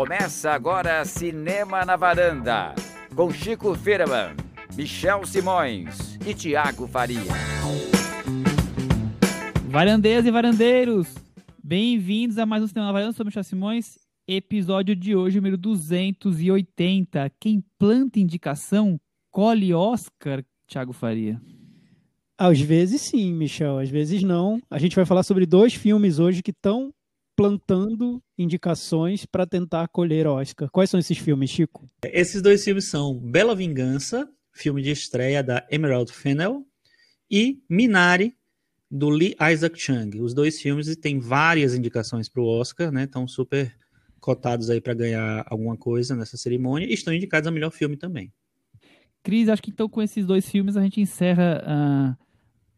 Começa agora Cinema na Varanda, com Chico Firman, Michel Simões e Tiago Faria. Varandeiras e varandeiros, bem-vindos a mais um Cinema na Varanda, sou Michel Simões, episódio de hoje, número 280. Quem planta indicação, colhe Oscar, Tiago Faria. Às vezes sim, Michel, às vezes não. A gente vai falar sobre dois filmes hoje que estão plantando indicações para tentar colher Oscar. Quais são esses filmes, Chico? Esses dois filmes são Bela Vingança, filme de estreia da Emerald Fennell, e Minari, do Lee Isaac Chung. Os dois filmes têm várias indicações para o Oscar, né? Estão super cotados aí para ganhar alguma coisa nessa cerimônia e estão indicados a melhor filme também. Cris, acho que então com esses dois filmes a gente encerra uh,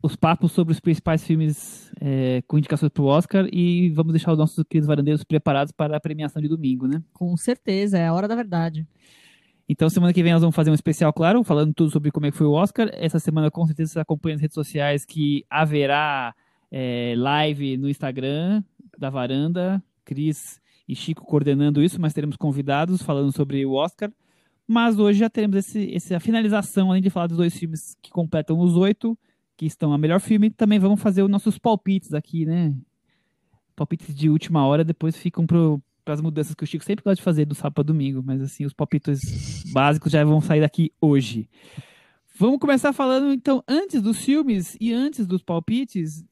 os papos sobre os principais filmes é, com indicações para o Oscar e vamos deixar os nossos queridos varandeiros preparados para a premiação de domingo, né? Com certeza, é a hora da verdade. Então, semana que vem nós vamos fazer um especial, claro, falando tudo sobre como é que foi o Oscar. Essa semana, com certeza, você acompanha nas redes sociais que haverá é, live no Instagram da Varanda, Cris e Chico coordenando isso, mas teremos convidados falando sobre o Oscar. Mas hoje já teremos esse, essa finalização, além de falar dos dois filmes que completam os oito, que estão a melhor filme, também vamos fazer os nossos palpites aqui, né? Palpites de última hora, depois ficam para as mudanças que o Chico sempre gosta de fazer do sábado para domingo, mas assim, os palpites básicos já vão sair daqui hoje. Vamos começar falando então, antes dos filmes e antes dos palpites,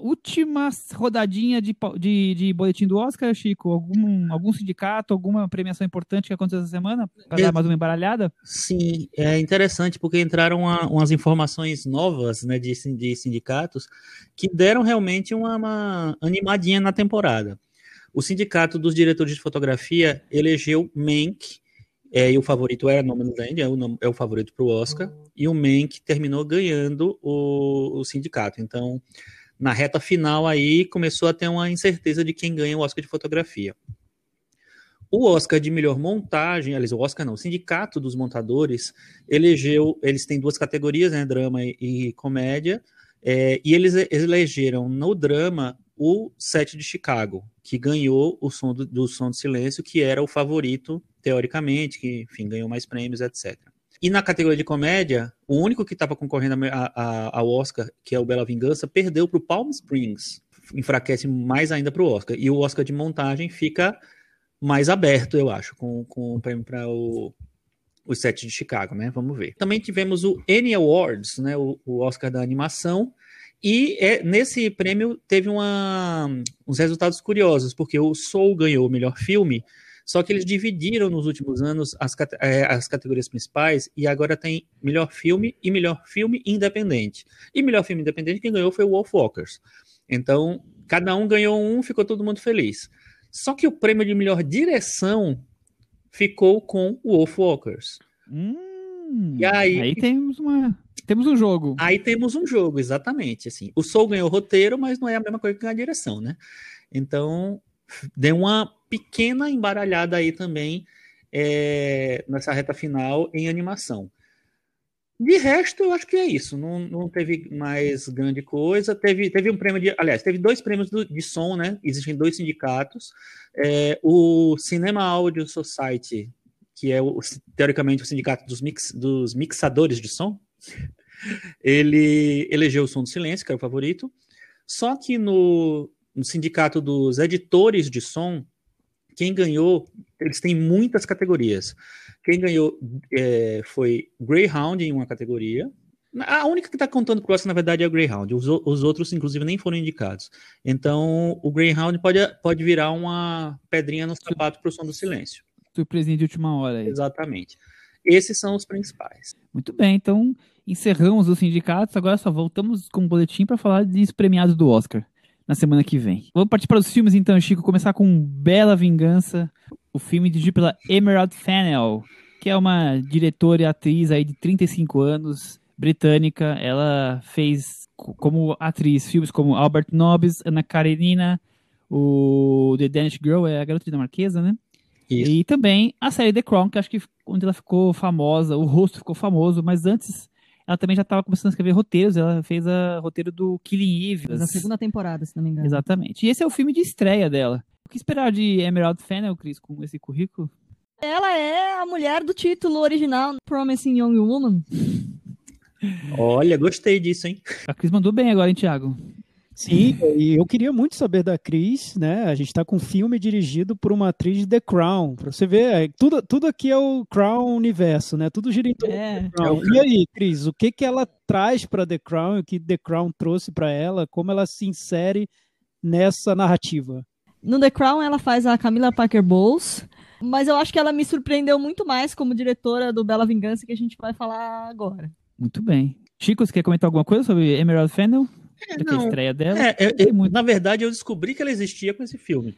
última rodadinha de, de, de, boletim do Oscar, Chico? Algum, algum sindicato, alguma premiação importante que aconteceu essa semana? Para dar mais uma embaralhada? Sim, é interessante porque entraram uma, umas informações novas né, de, de sindicatos que deram realmente uma, uma animadinha na temporada. O Sindicato dos Diretores de Fotografia elegeu Mank, é, e o favorito era Nomadland, é o, é o favorito para o Oscar, e o Mank terminou ganhando o, o sindicato. Então, na reta final aí começou a ter uma incerteza de quem ganha o Oscar de fotografia. O Oscar de melhor montagem, aliás, o Oscar não, o Sindicato dos Montadores elegeu, eles têm duas categorias, né, drama e, comédia, é, e eles elegeram no drama o Sete de Chicago, que ganhou o som do, do Som do Silêncio, que era o favorito, teoricamente, que, enfim, ganhou mais prêmios, etc. E na categoria de comédia, o único que estava concorrendo a, a, ao Oscar, que é o Bela Vingança, perdeu para o Palm Springs. Enfraquece mais ainda para o Oscar. E o Oscar de montagem fica mais aberto, eu acho, com, com o prêmio para o, o set de Chicago, né? Vamos ver. Também tivemos o Annie Awards, né? O, o Oscar da animação. E é, nesse prêmio teve uma, uns resultados curiosos, porque o Soul ganhou o melhor filme, só que eles dividiram nos últimos anos as, é, as categorias principais e agora tem melhor filme e melhor filme independente. E melhor filme independente, quem ganhou foi o Wolfwalkers. Então, cada um ganhou um, ficou todo mundo feliz. Só que o prêmio de melhor direção ficou com o Wolfwalkers. Hum, e aí, aí temos uma temos um jogo. Aí temos um jogo, exatamente. Assim, o Soul ganhou o roteiro, mas não é a mesma coisa que ganhar a direção, né? Então, deu uma pequena embaralhada aí também é, nessa reta final em animação. De resto, eu acho que é isso. Não, não teve mais grande coisa. Teve, teve um prêmio de. Aliás, teve dois prêmios do, de som, né? Existem dois sindicatos. É, o Cinema Audio Society, que é o, teoricamente o sindicato dos, mix, dos mixadores de som, ele elegeu o som do silêncio, que era o favorito. Só que no, no sindicato dos editores de som, quem ganhou, eles têm muitas categorias. Quem ganhou é, foi Greyhound em uma categoria. A única que está contando pro Oscar, na verdade, é o Greyhound. Os, os, outros, inclusive, nem foram indicados. Então, o Greyhound pode, pode virar uma pedrinha no sapato para o som do silêncio. Surpresinha de última hora. Aí. Exatamente. Esses são os principais. Muito bem, então encerramos os sindicatos. Agora só voltamos com o boletim para falar dos premiados do Oscar na semana que vem. Vamos partir para os filmes então, Chico. Começar com Bela Vingança, o filme dirigido pela Emerald Fennell, que é uma diretora e atriz aí de 35 anos, britânica. Ela fez como atriz filmes como Albert Nobbs, Ana Karenina, o The Danish Girl, é a garota dinamarquesa, né? Isso. E também a série The Crown, que acho que onde ela ficou famosa, o rosto ficou famoso, mas antes ela também já estava começando a escrever roteiros, ela fez a roteiro do Killing Eve. Na segunda temporada, se não me engano. Exatamente. E esse é o filme de estreia dela. O que esperar de Emerald Fennel, Cris, com esse currículo? Ela é a mulher do título original, Promising Young Woman. Olha, gostei disso, hein? A Cris mandou bem agora, hein, Thiago? Sim, e eu queria muito saber da Cris, né? A gente está com um filme dirigido por uma atriz de The Crown. Pra você ver, é, tudo, tudo aqui é o Crown universo, né? Tudo gira em torno É. The Crown. E aí, Cris, o que, que ela traz para The Crown, o que The Crown trouxe para ela, como ela se insere nessa narrativa? No The Crown, ela faz a Camila Parker Bowles, mas eu acho que ela me surpreendeu muito mais como diretora do Bela Vingança, que a gente vai falar agora. Muito bem. Chico, você quer comentar alguma coisa sobre Emerald Fennel? É a não. estreia dela. É, eu- Tem eu- muito. na verdade, eu descobri que ela existia com esse filme.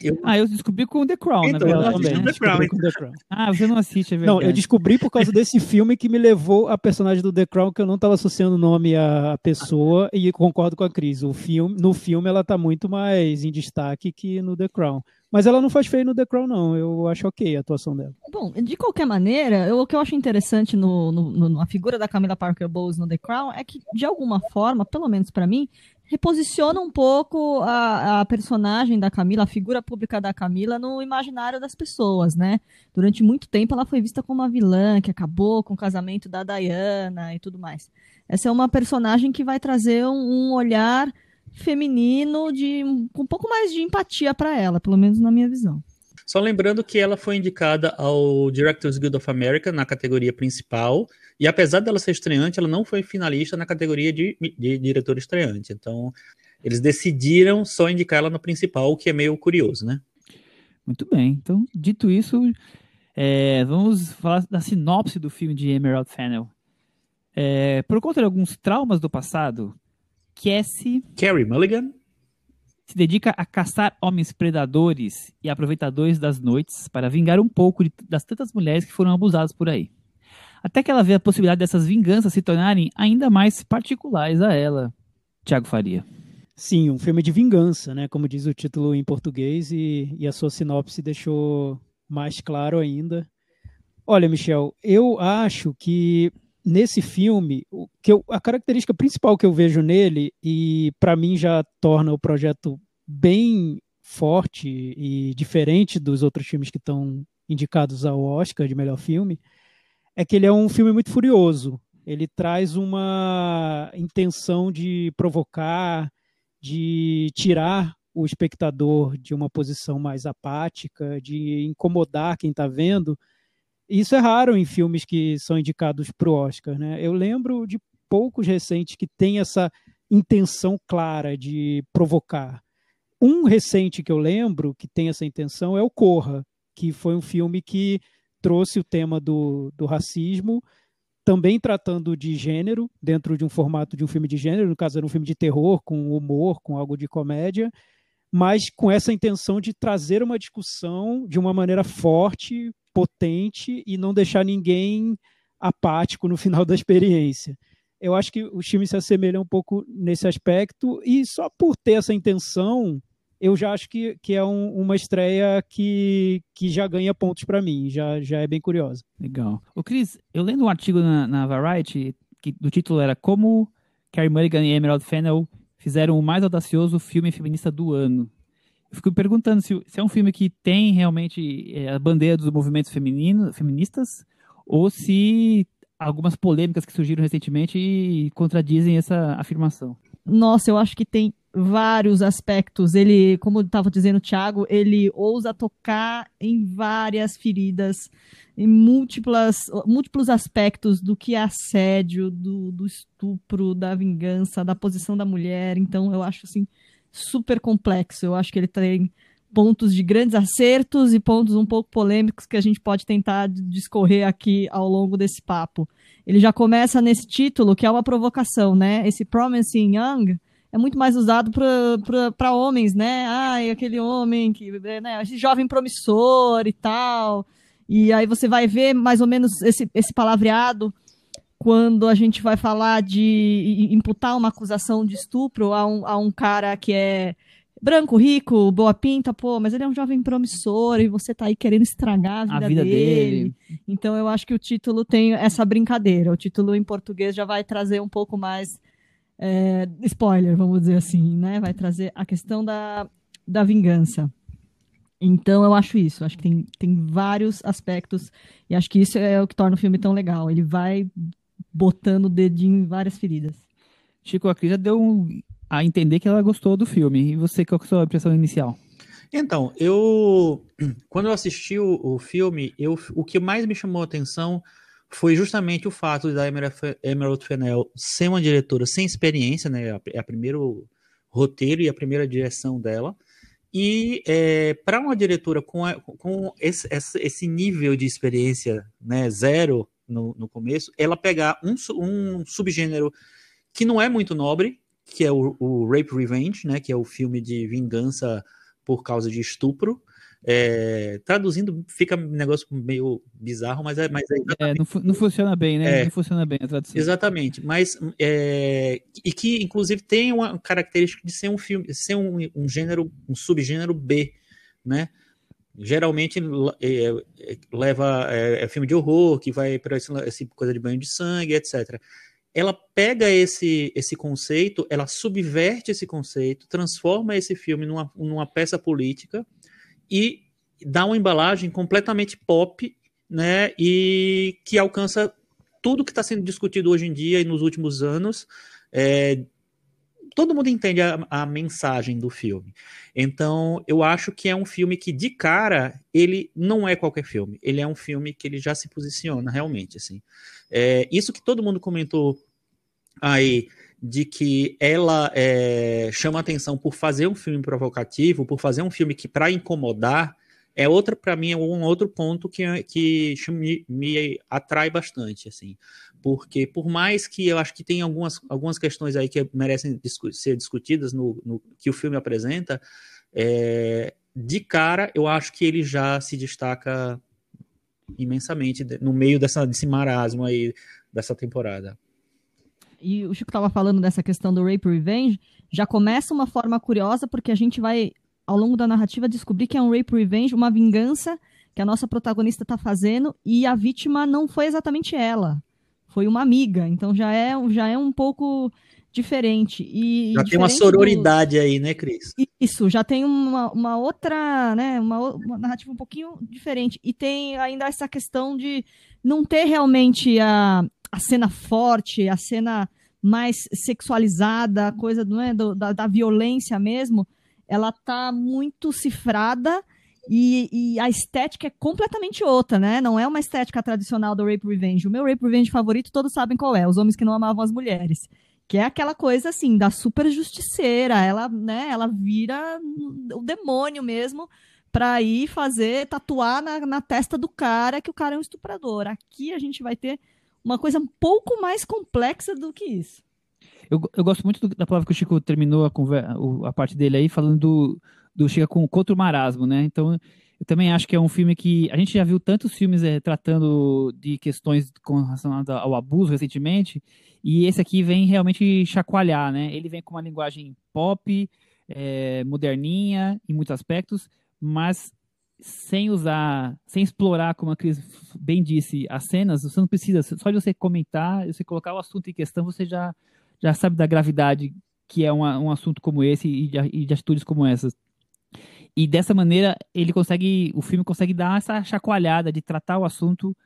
Eu, Ah, eu descobri com The Crown, Então, na verdade. assisti né? The Crown, com The Crown. Ah, você não assiste, é verdade. Não, eu descobri por causa desse filme que me levou a personagem do The Crown, que eu não estava associando o nome à pessoa, e concordo com a Cris. O filme, no filme ela tá muito mais em destaque que no The Crown. Mas ela não faz feio no The Crown, não. Eu acho ok a atuação dela. Bom, de qualquer maneira, eu- o que eu acho interessante no, no- na figura da Camila Parker Bowles no The Crown é que, de alguma forma, pelo menos pra mim, reposiciona um pouco a, a personagem da Camila, a figura pública da Camila, no imaginário das pessoas, né? Durante muito tempo ela foi vista como uma vilã que acabou com o casamento da Diana e tudo mais. Essa é uma personagem que vai trazer um, um olhar feminino de com um pouco mais de empatia pra ela, pelo menos na minha visão. Só lembrando que ela foi indicada ao Directors Guild of America na categoria principal, e apesar dela ser estreante, ela não foi finalista na categoria de, de diretor estreante. Então, eles decidiram só indicar ela no principal, o que é meio curioso, né? Muito bem. Então, dito isso, é, vamos falar da sinopse do filme de Emerald Fennel. É, por conta de alguns traumas do passado, Cassie Carrie Mulligan, se dedica a caçar homens predadores e aproveitadores das noites para vingar um pouco de- das tantas mulheres que foram abusadas por aí. Até que ela vê a possibilidade dessas vinganças se tornarem ainda mais particulares a ela. Tiago Faria. Sim, um filme de vingança, né? Como diz o título em português, e, e a sua sinopse deixou mais claro ainda. Olha, Michel, eu acho que nesse filme, o que eu- a característica principal que eu vejo nele, e para mim já torna o projeto bem forte e diferente dos outros filmes que estão indicados ao Oscar de melhor filme, é que ele é um filme muito furioso. Ele traz uma intenção de provocar, de tirar o espectador de uma posição mais apática, de incomodar quem está vendo. Isso é raro em filmes que são indicados para o Oscar. Né? Eu lembro de poucos recentes que têm essa intenção clara de provocar. Um recente que eu lembro que tem essa intenção é o Corra, que foi um filme que trouxe o tema do, do racismo, também tratando de gênero, dentro de um formato de um filme de gênero, no caso era um filme de terror, com humor, com algo de comédia, mas com essa intenção de trazer uma discussão de uma maneira forte, potente e não deixar ninguém apático no final da experiência. Eu acho que os filmes se assemelham um pouco nesse aspecto, e só por ter essa intenção, eu já acho que, que é um, uma estreia que, que já ganha pontos para mim, já, já é bem curiosa. Legal. Ô, Cris, eu lendo um artigo na, na Variety, que do título era Como Carrie Mulligan e Emerald Fennel fizeram o mais audacioso filme feminista do ano. Fico perguntando se, se é um filme que tem realmente é, a bandeira dos movimentos feminino, feministas ou se algumas polêmicas que surgiram recentemente contradizem essa afirmação. Nossa, eu acho que tem vários aspectos. Ele, como estava dizendo o Thiago, ele ousa tocar em várias feridas, em múltiplas, múltiplos aspectos do que é assédio, do, do estupro, da vingança, da posição da mulher. Então, eu acho assim super complexo. Eu acho que ele tem pontos de grandes acertos e pontos um pouco polêmicos que a gente pode tentar discorrer aqui ao longo desse papo. Ele já começa nesse título, que é uma provocação, né? Esse Promising Young é muito mais usado para homens, né? Ai, aquele homem que, né? Esse jovem promissor e tal. E aí você vai ver mais ou menos esse, esse palavreado quando a gente vai falar de imputar uma acusação de estupro a um, a um cara que é branco, rico, boa pinta, pô, mas ele é um jovem promissor e você tá aí querendo estragar a vida, A vida dele. dele. Então eu acho que o título tem essa brincadeira. O título em português já vai trazer um pouco mais é, spoiler, vamos dizer assim, né? Vai trazer a questão da, da vingança. Então eu acho isso, acho que tem, tem vários aspectos, e acho que isso é o que torna o filme tão legal. Ele vai botando o dedinho em várias feridas. Chico, a Cris já deu um, a entender que ela gostou do filme. E você, qual que é a sua impressão inicial? Então, eu quando eu assisti o, o filme, eu, o que mais me chamou a atenção foi justamente o fato da Emerald Fennell ser uma diretora sem experiência, né? É a primeiro roteiro e a primeira direção dela. E é, para uma diretora com, a, com esse, esse, nível de experiência né, zero no, no começo, ela pegar um, um, subgênero que não é muito nobre, que é o, o, Rape Revenge, né, que é o filme de vingança por causa de estupro, é, traduzindo fica um negócio meio bizarro, mas é. Mas é, é não, não, funciona bem, né? É, não funciona bem a tradução. Exatamente, mas. É, e que, inclusive, tem uma característica de ser um filme, ser um, um gênero, um subgênero B, né? Geralmente é, é, leva. É, filme de horror, que vai para essa coisa de banho de sangue, etc ela pega esse, esse conceito, ela subverte esse conceito, transforma esse filme numa, numa peça política e dá uma embalagem completamente pop, né? E que alcança tudo que está sendo discutido hoje em dia e nos últimos anos. É, todo mundo entende a, a, mensagem do filme. Então, eu acho que é um filme que, de cara, ele não é qualquer filme. Ele é um filme que ele já se posiciona realmente, assim. É, isso que todo mundo comentou aí de que ela é, chama atenção por fazer um filme provocativo, por fazer um filme que para incomodar, é outra para mim é um outro ponto que, que me, me, atrai bastante assim porque por mais que eu acho que tem algumas, algumas questões aí que merecem discu ser discutidas no, no, que o filme apresenta é, de cara eu acho que ele já se destaca imensamente no meio dessa, desse marasmo aí dessa temporada. E o Chico estava falando dessa questão do rape revenge, já começa uma forma curiosa, porque a gente vai, ao longo da narrativa, descobrir que é um rape revenge, uma vingança que a nossa protagonista está fazendo, e a vítima não foi exatamente ela, foi uma amiga. Então já é, já é um pouco diferente. E, já diferente tem uma sororidade do... aí, né, Cris? Isso, já tem uma, uma outra, né, uma, uma narrativa um pouquinho diferente. E tem ainda essa questão de não ter realmente a, a cena forte, a cena mais sexualizada, a coisa não é, do, da, da, violência mesmo, ela tá muito cifrada e, e, a estética é completamente outra, né? Não é uma estética tradicional do Rape Revenge. O meu Rape Revenge favorito, todos sabem qual é, Os Homens que Não Amavam as Mulheres. Que é aquela coisa assim, da super justiceira. Ela, né, ela vira o demônio mesmo para ir fazer, tatuar na, na testa do cara que o cara é um estuprador. Aqui a gente vai ter uma coisa um pouco mais complexa do que isso. Eu, eu gosto muito do, da palavra que o Chico terminou a, conversa, a parte dele aí, falando do, do Chica com contra o marasmo, né? Então, eu também acho que é um filme que a gente já viu tantos filmes é, tratando de questões relação ao abuso recentemente, e esse aqui vem realmente chacoalhar, né? Ele vem com uma linguagem pop, é, moderninha em muitos aspectos, mas sem usar, sem explorar, como a Cris bem disse, as cenas, você não precisa, só de você comentar, você colocar o assunto em questão, você já, já sabe da gravidade que é uma, um assunto como esse e de, e de atitudes como essas. E dessa maneira, ele consegue, o filme consegue dar essa chacoalhada de tratar o assunto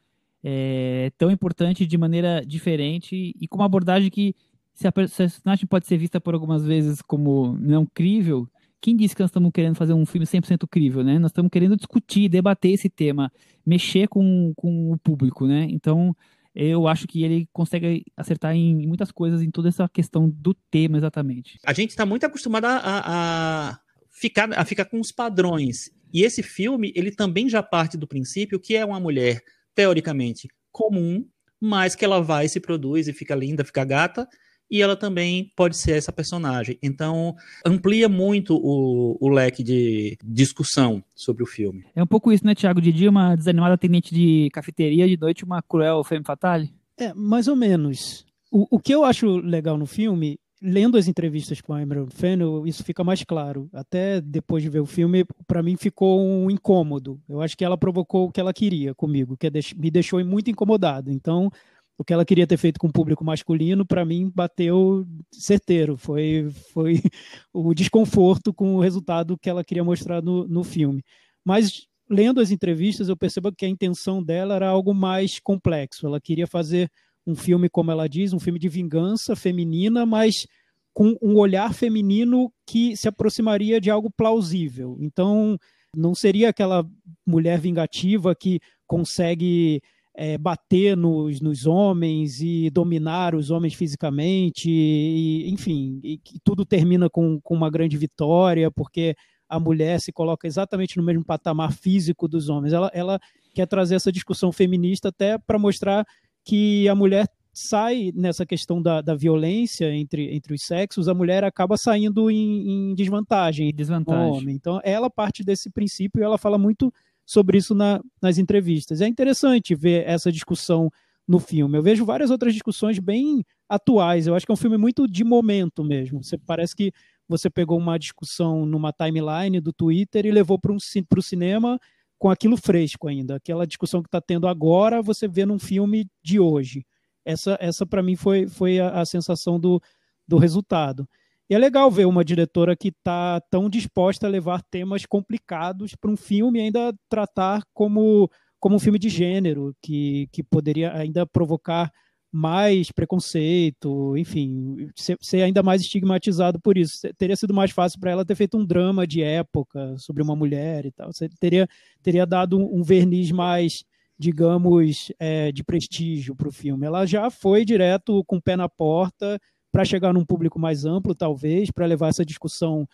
é, tão importante de maneira diferente e com uma abordagem que, se a personagem pode ser vista por algumas vezes como não crível, quem disse que nós estamos querendo fazer um filme 100% crível, né? Nós estamos querendo discutir, debater esse tema, mexer com, com o público, né? Então, eu acho que ele consegue acertar em muitas coisas, em toda essa questão do tema exatamente. A gente está muito acostumado a, a, ficar, a ficar com os padrões. E esse filme, ele também já parte do princípio que é uma mulher, teoricamente, comum, mas que ela vai, se produz e fica linda, fica gata, e ela também pode ser essa personagem. Então, amplia muito o, o leque de discussão sobre o filme. É um pouco isso, né, Thiago? De dia, uma desanimada atendente de cafeteria, de noite, uma cruel femme fatale? É, mais ou menos. O, o que eu acho legal no filme, lendo as entrevistas com a Emerald Fennell, isso fica mais claro. Até depois de ver o filme, para mim ficou um incômodo. Eu acho que ela provocou o que ela queria comigo, que é me deixou muito incomodado. Então, o que ela queria ter feito com o público masculino, para mim, bateu certeiro. Foi, foi o desconforto com o resultado que ela queria mostrar no, no filme. Mas lendo as entrevistas, eu percebo que a intenção dela era algo mais complexo. Ela queria fazer um filme, como ela diz, um filme de vingança feminina, mas com um olhar feminino que se aproximaria de algo plausível. Então, não seria aquela mulher vingativa que consegue é, bater nos, nos homens e dominar os homens fisicamente, e, enfim, e tudo termina com, com uma grande vitória, porque a mulher se coloca exatamente no mesmo patamar físico dos homens. Ela, ela quer trazer essa discussão feminista até para mostrar que a mulher sai nessa questão da, da violência entre, entre os sexos, a mulher acaba saindo em, em desvantagem. Desvantagem. Homem. Então, ela parte desse princípio e ela fala muito sobre isso na, nas entrevistas. É interessante ver essa discussão no filme. Eu vejo várias outras discussões bem atuais. Eu acho que é um filme muito de momento mesmo. Você parece que você pegou uma discussão numa timeline do Twitter e levou para um, o cinema com aquilo fresco ainda. Aquela discussão que está tendo agora, você vê num filme de hoje. Essa, essa para mim, foi, foi a, a sensação do, do resultado. E é legal ver uma diretora que está tão disposta a levar temas complicados para um filme ainda tratar como, como um filme de gênero, que, que poderia ainda provocar mais preconceito, enfim, ser, ser, ainda mais estigmatizado por isso. Teria sido mais fácil para ela ter feito um drama de época sobre uma mulher e tal. Você teria, teria dado um, verniz mais, digamos, é, de prestígio para o filme. Ela já foi direto com o pé na porta para chegar num público mais amplo, talvez, para levar essa discussão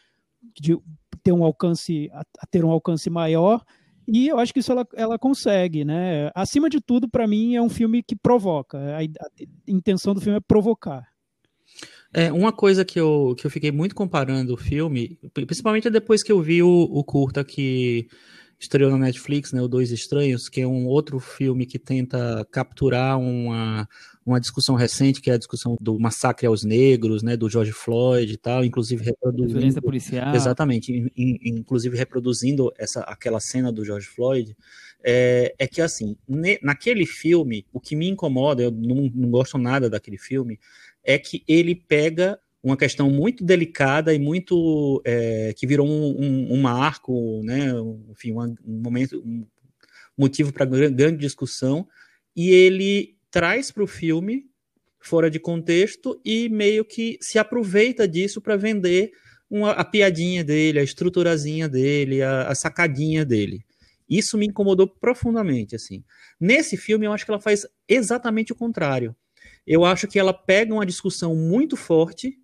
de ter um alcance, a ter um alcance maior e eu acho que isso ela, ela consegue, né? Acima de tudo, para mim, é um filme que provoca. A, a, intenção do filme é provocar. É, uma coisa que eu, que eu fiquei muito comparando o filme, principalmente depois que eu vi o, o curta que estreou na Netflix, né, o Dois Estranhos, que é um outro filme que tenta capturar uma, uma discussão recente, que é a discussão do massacre aos negros, né, do George Floyd e tal, inclusive reproduzindo... Violência policial. Exatamente, in, in, inclusive reproduzindo essa, aquela cena do George Floyd, é, é que, assim, ne, naquele filme, o que me incomoda, eu não, não gosto nada daquele filme, é que ele pega uma questão muito delicada e muito é, que virou um, um, um, marco, né, enfim, um, um momento, um motivo para grande discussão, e ele traz para o filme fora de contexto e meio que se aproveita disso para vender uma, a piadinha dele, a estruturazinha dele, a, a sacadinha dele. Isso me incomodou profundamente, assim. Nesse filme, eu acho que ela faz exatamente o contrário. Eu acho que ela pega uma discussão muito forte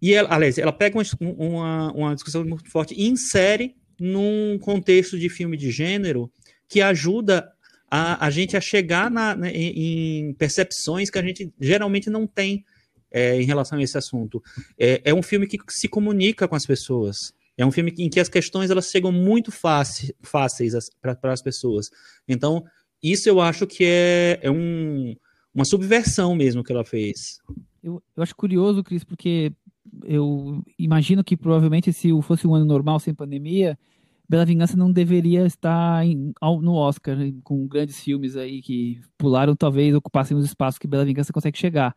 e ela, aliás, ela pega uma, uma, uma discussão muito forte e insere num contexto de filme de gênero que ajuda a, a gente a chegar na, né, em, em, percepções que a gente geralmente não tem é, em relação a esse assunto. É, é, um filme que se comunica com as pessoas. É um filme em que as questões elas chegam muito fácil, fáceis para as pessoas. Então, isso eu acho que é, é um, uma subversão mesmo que ela fez. Eu, eu acho curioso, Cris, porque eu imagino que provavelmente se fosse um ano normal sem pandemia, Bela Vingança não deveria estar em, no Oscar, com grandes filmes aí que pularam, talvez ocupassem os espaços que Bela Vingança consegue chegar.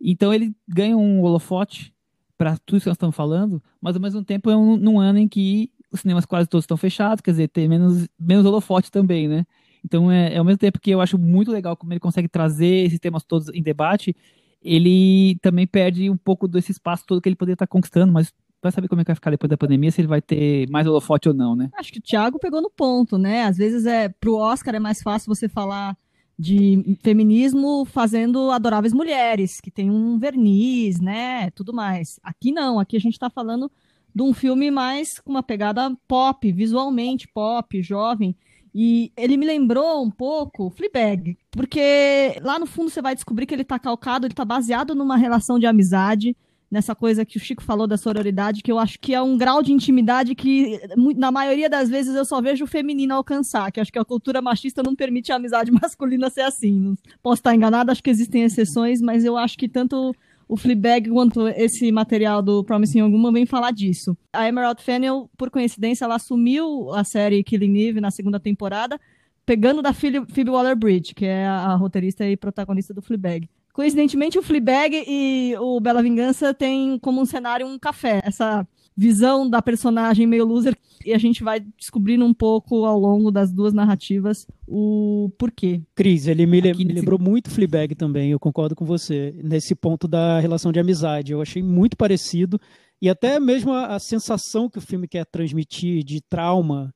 Então ele ganha um holofote para tudo isso que nós estamos falando, mas ao mesmo tempo é um, num ano em que os cinemas quase todos estão fechados, quer dizer, tem menos, menos holofote também, né? Então é, é ao mesmo tempo que eu acho muito legal como ele consegue trazer esses temas todos em debate, ele também perde um pouco desse espaço todo que ele poderia estar conquistando, mas vai saber como é que vai ficar depois da pandemia, se ele vai ter mais holofote ou não, né? Acho que o Thiago pegou no ponto, né? Às vezes é pro Oscar é mais fácil você falar de feminismo fazendo adoráveis mulheres, que tem um verniz, né? Tudo mais. Aqui não, aqui a gente está falando de um filme mais com uma pegada pop, visualmente pop, jovem. E ele me lembrou um pouco Fleabag, porque lá no fundo você vai descobrir que ele está calcado, ele está baseado numa relação de amizade, nessa coisa que o Chico falou da sororidade, que eu acho que é um grau de intimidade que, na maioria das vezes, eu só vejo o feminino alcançar, que acho que a cultura machista não permite a amizade masculina ser assim. Posso estar enganada, acho que existem exceções, mas eu acho que tanto o Fleabag quanto esse material do Promising Young Woman vem falar disso. A Emerald Fennell, por coincidência, ela assumiu a série Killing Eve na segunda temporada, pegando da Phoebe Waller-Bridge, que é a roteirista e protagonista do Fleabag. Coincidentemente, o Fleabag e o Bela Vingança têm como um cenário um café. Essa visão da personagem meio loser e a gente vai descobrindo um pouco ao longo das duas narrativas o porquê. Cris, ele me, me lembrou muito Fleabag também, eu concordo com você, nesse ponto da relação de amizade. Eu achei muito parecido e até mesmo a, a sensação que o filme quer transmitir de trauma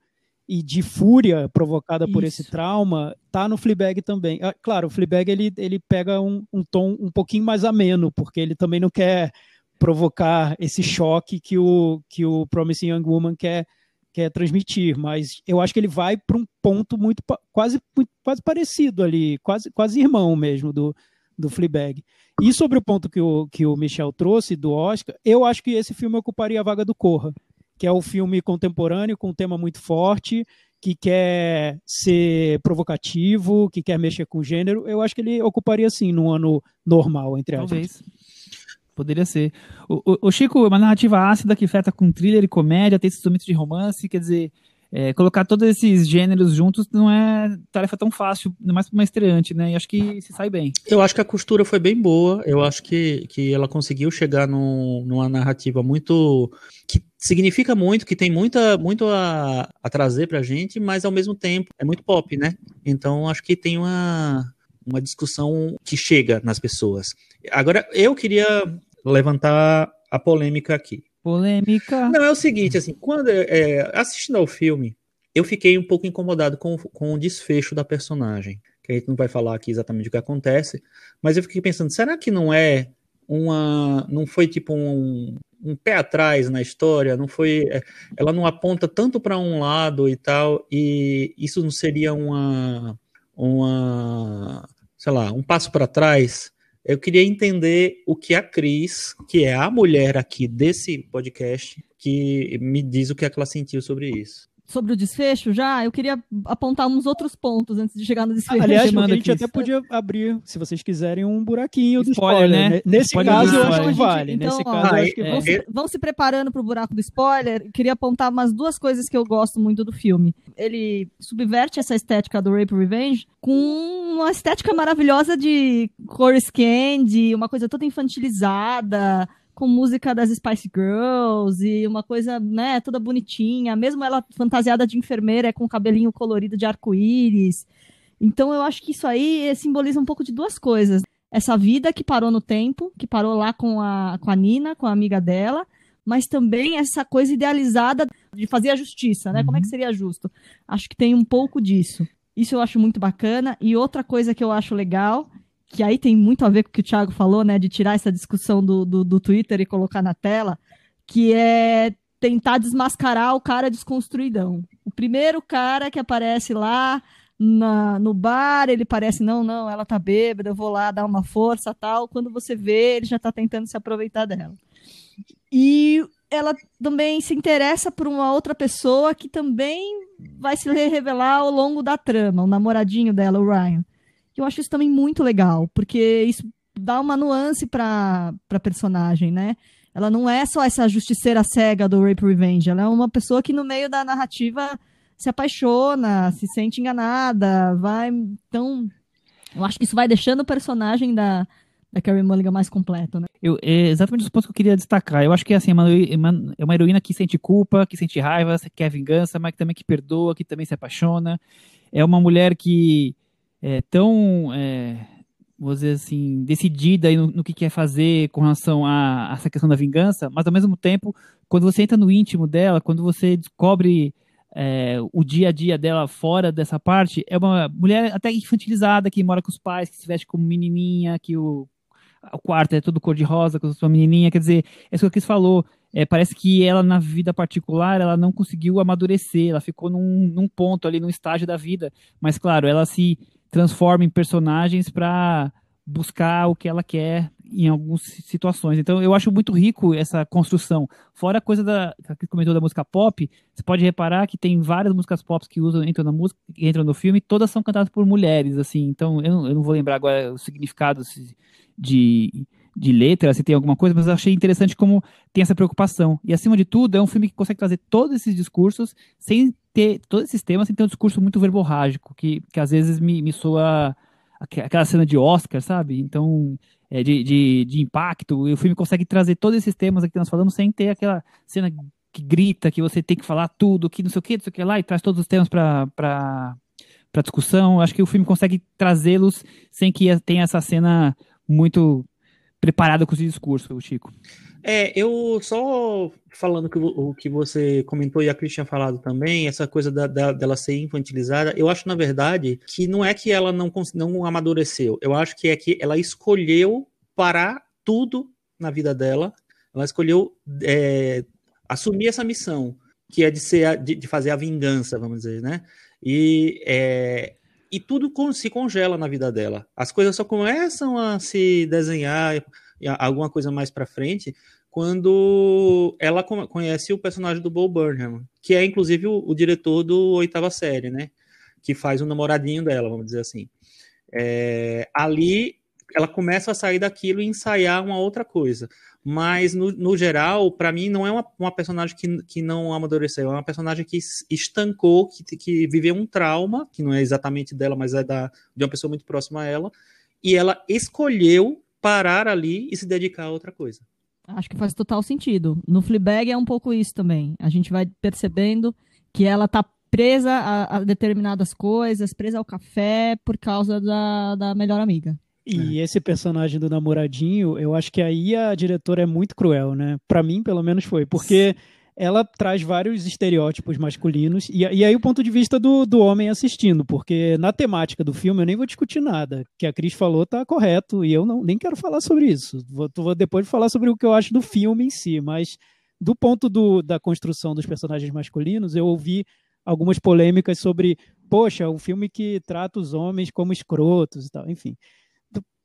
e de fúria provocada Isso. por esse trauma tá no Fleabag também. Ah, claro, o Fleabag ele, ele pega um, um tom um pouquinho mais ameno, porque ele também não quer provocar esse choque que o, que o Promising Young Woman quer, quer transmitir, mas eu acho que ele vai para um ponto muito quase, muito, quase parecido ali, quase, quase irmão mesmo do, do Fleabag. E sobre o ponto que o, que o Michel trouxe do Oscar, eu acho que esse filme ocuparia a vaga do Corra, que é o um filme contemporâneo com um tema muito forte, que quer ser provocativo, que quer mexer com o gênero. Eu acho que ele ocuparia sim num ano normal, entre aspas. Talvez. Poderia ser. O, o, o, Chico é uma narrativa ácida que feta com thriller e comédia, tem esses momentos de romance, quer dizer, é, colocar todos esses gêneros juntos não é tarefa tão fácil, ainda mais para uma estreante, né? E acho que se sai bem. Eu acho que a costura foi bem boa, eu acho que, que ela conseguiu chegar num, numa narrativa muito. que significa muito, que tem muita, muito a, a trazer pra gente, mas ao mesmo tempo é muito pop, né? Então acho que tem uma uma discussão que chega nas pessoas. Agora, eu queria levantar a polêmica aqui. Polêmica. Não, é o seguinte, assim, quando é, assistindo ao filme, eu fiquei um pouco incomodado com, com o desfecho da personagem. Que a gente não vai falar aqui exatamente o que acontece, mas eu fiquei pensando, será que não é uma. não foi tipo um, um pé atrás na história, não foi. É, ela não aponta tanto para um lado e tal, e isso não seria uma uma, sei lá, um passo para trás, eu queria entender o que a Cris, que é a mulher aqui desse podcast, que me diz o que, é que ela sentiu sobre isso sobre o desfecho já, eu queria apontar uns outros pontos antes de chegar no desfecho. Aliás, a gente até podia abrir, se vocês quiserem, um buraquinho do spoiler, spoiler né? Nesse spoiler caso, eu acho que vale. Então, Nesse ó, caso, eu acho que é, vão, se, vão se preparando para o buraco do spoiler. Queria apontar umas duas coisas que eu gosto muito do filme. Ele subverte essa estética do Rape Revenge com uma estética maravilhosa de cores candy, uma coisa toda infantilizada, com música das Spice Girls e uma coisa, né, toda bonitinha, mesmo ela fantasiada de enfermeira, é com cabelinho colorido de arco-íris. Então eu acho que isso aí simboliza um pouco de duas coisas. Essa vida que parou no tempo, que parou lá com a, com a Nina, com a amiga dela, mas também essa coisa idealizada de fazer a justiça, né? Uhum. Como é que uhum. seria justo? Acho que tem um pouco disso. Isso eu acho muito bacana. E outra coisa que eu acho legal que aí tem muito a ver com o que o Thiago falou, né, de tirar essa discussão do, do, do Twitter e colocar na tela, que é tentar desmascarar o cara desconstruidão. O primeiro cara que aparece lá na, no bar, ele parece, não, não, ela tá bêbada, eu vou lá dar uma força tal. Quando você vê, ele já tá tentando se aproveitar dela. E ela também se interessa por uma outra pessoa que também vai se revelar ao longo da trama, o namoradinho dela, o Ryan. Eu acho isso também muito legal, porque isso dá uma nuance para a personagem, né? Ela não é só essa justiceira cega do Rape Revenge, ela é uma pessoa que no meio da narrativa se apaixona, se sente enganada, vai. Então, eu acho que isso vai deixando o personagem da, da Carrie Mulligan mais completo, né? Eu, é exatamente os pontos que eu queria destacar. Eu acho que assim, é uma, é uma heroína que sente culpa, que sente raiva, que quer vingança, mas que também que perdoa, que também se apaixona. É uma mulher que é, tão, é, vou dizer assim, decidida no, no, que quer fazer com relação a, a, essa questão da vingança, mas ao mesmo tempo, quando você entra no íntimo dela, quando você descobre é, o dia a dia dela fora dessa parte, é uma mulher até infantilizada, que mora com os pais, que se veste como menininha, que o, o quarto é todo cor-de-rosa com a sua menininha, quer dizer, é isso que o falou, é, parece que ela na vida particular ela não conseguiu amadurecer, ela ficou num, num ponto ali, num estágio da vida, mas claro, ela se transforma em personagens para buscar o que ela quer em algumas situações. Então eu acho muito rico essa construção. Fora a coisa da que comentou da música pop, você pode reparar que tem várias músicas pop que usam entram na música, entram no filme, todas são cantadas por mulheres, assim. Então eu eu não vou lembrar agora os significados de de letra, se tem alguma coisa, mas eu achei interessante como tem essa preocupação. E acima de tudo, é um filme que consegue trazer todos esses discursos sem ter todos esses temas sem ter um discurso muito verborrágico, que, que às vezes me, me soa aquela cena de Oscar, sabe? Então, é, de, de, de, impacto, e o filme consegue trazer todos esses temas aqui que nós falamos sem ter aquela cena que grita, que você tem que falar tudo, que não sei o que, não sei o que lá, e traz todos os temas para discussão. Acho que o filme consegue trazê-los sem que tenha essa cena muito preparada com esse discurso, Chico. É, eu só falando que o que você comentou e a Cris tinha falado também, essa coisa da, da, dela ser infantilizada, eu acho, na verdade, que não é que ela não, não amadureceu, eu acho que é que ela escolheu parar tudo na vida dela, ela escolheu é, assumir essa missão, que é de, ser, de, de fazer a vingança, vamos dizer, né? E, é, e tudo se congela na vida dela. As coisas só começam a se desenhar, alguma coisa mais para frente, quando ela conhece o personagem do Bo Burnham, que é inclusive o, o, diretor do Oitava Série, né? Que faz o namoradinho dela, vamos dizer assim. É, ali ela começa a sair daquilo e ensaiar uma outra coisa. Mas, no, no geral, para mim, não é uma, uma, personagem que, que não amadureceu, é uma personagem que estancou, que, que viveu um trauma, que não é exatamente dela, mas é da, de uma pessoa muito próxima a ela, e ela escolheu parar ali e se dedicar a outra coisa. Acho que faz total sentido. No Fleabag é um pouco isso também. A gente vai percebendo que ela tá presa a, a determinadas coisas, presa ao café por causa da, da melhor amiga. E é. esse personagem do namoradinho, eu acho que aí a diretora é muito cruel, né? Para mim, pelo menos foi, porque ela traz vários estereótipos masculinos, e, e aí o ponto de vista do, do homem assistindo, porque na temática do filme eu nem vou discutir nada. O que a Cris falou tá correto, e eu não, nem quero falar sobre isso. Vou, vou depois falar sobre o que eu acho do filme em si, mas do ponto do, da construção dos personagens masculinos, eu ouvi algumas polêmicas sobre, poxa, um filme que trata os homens como escrotos e tal, enfim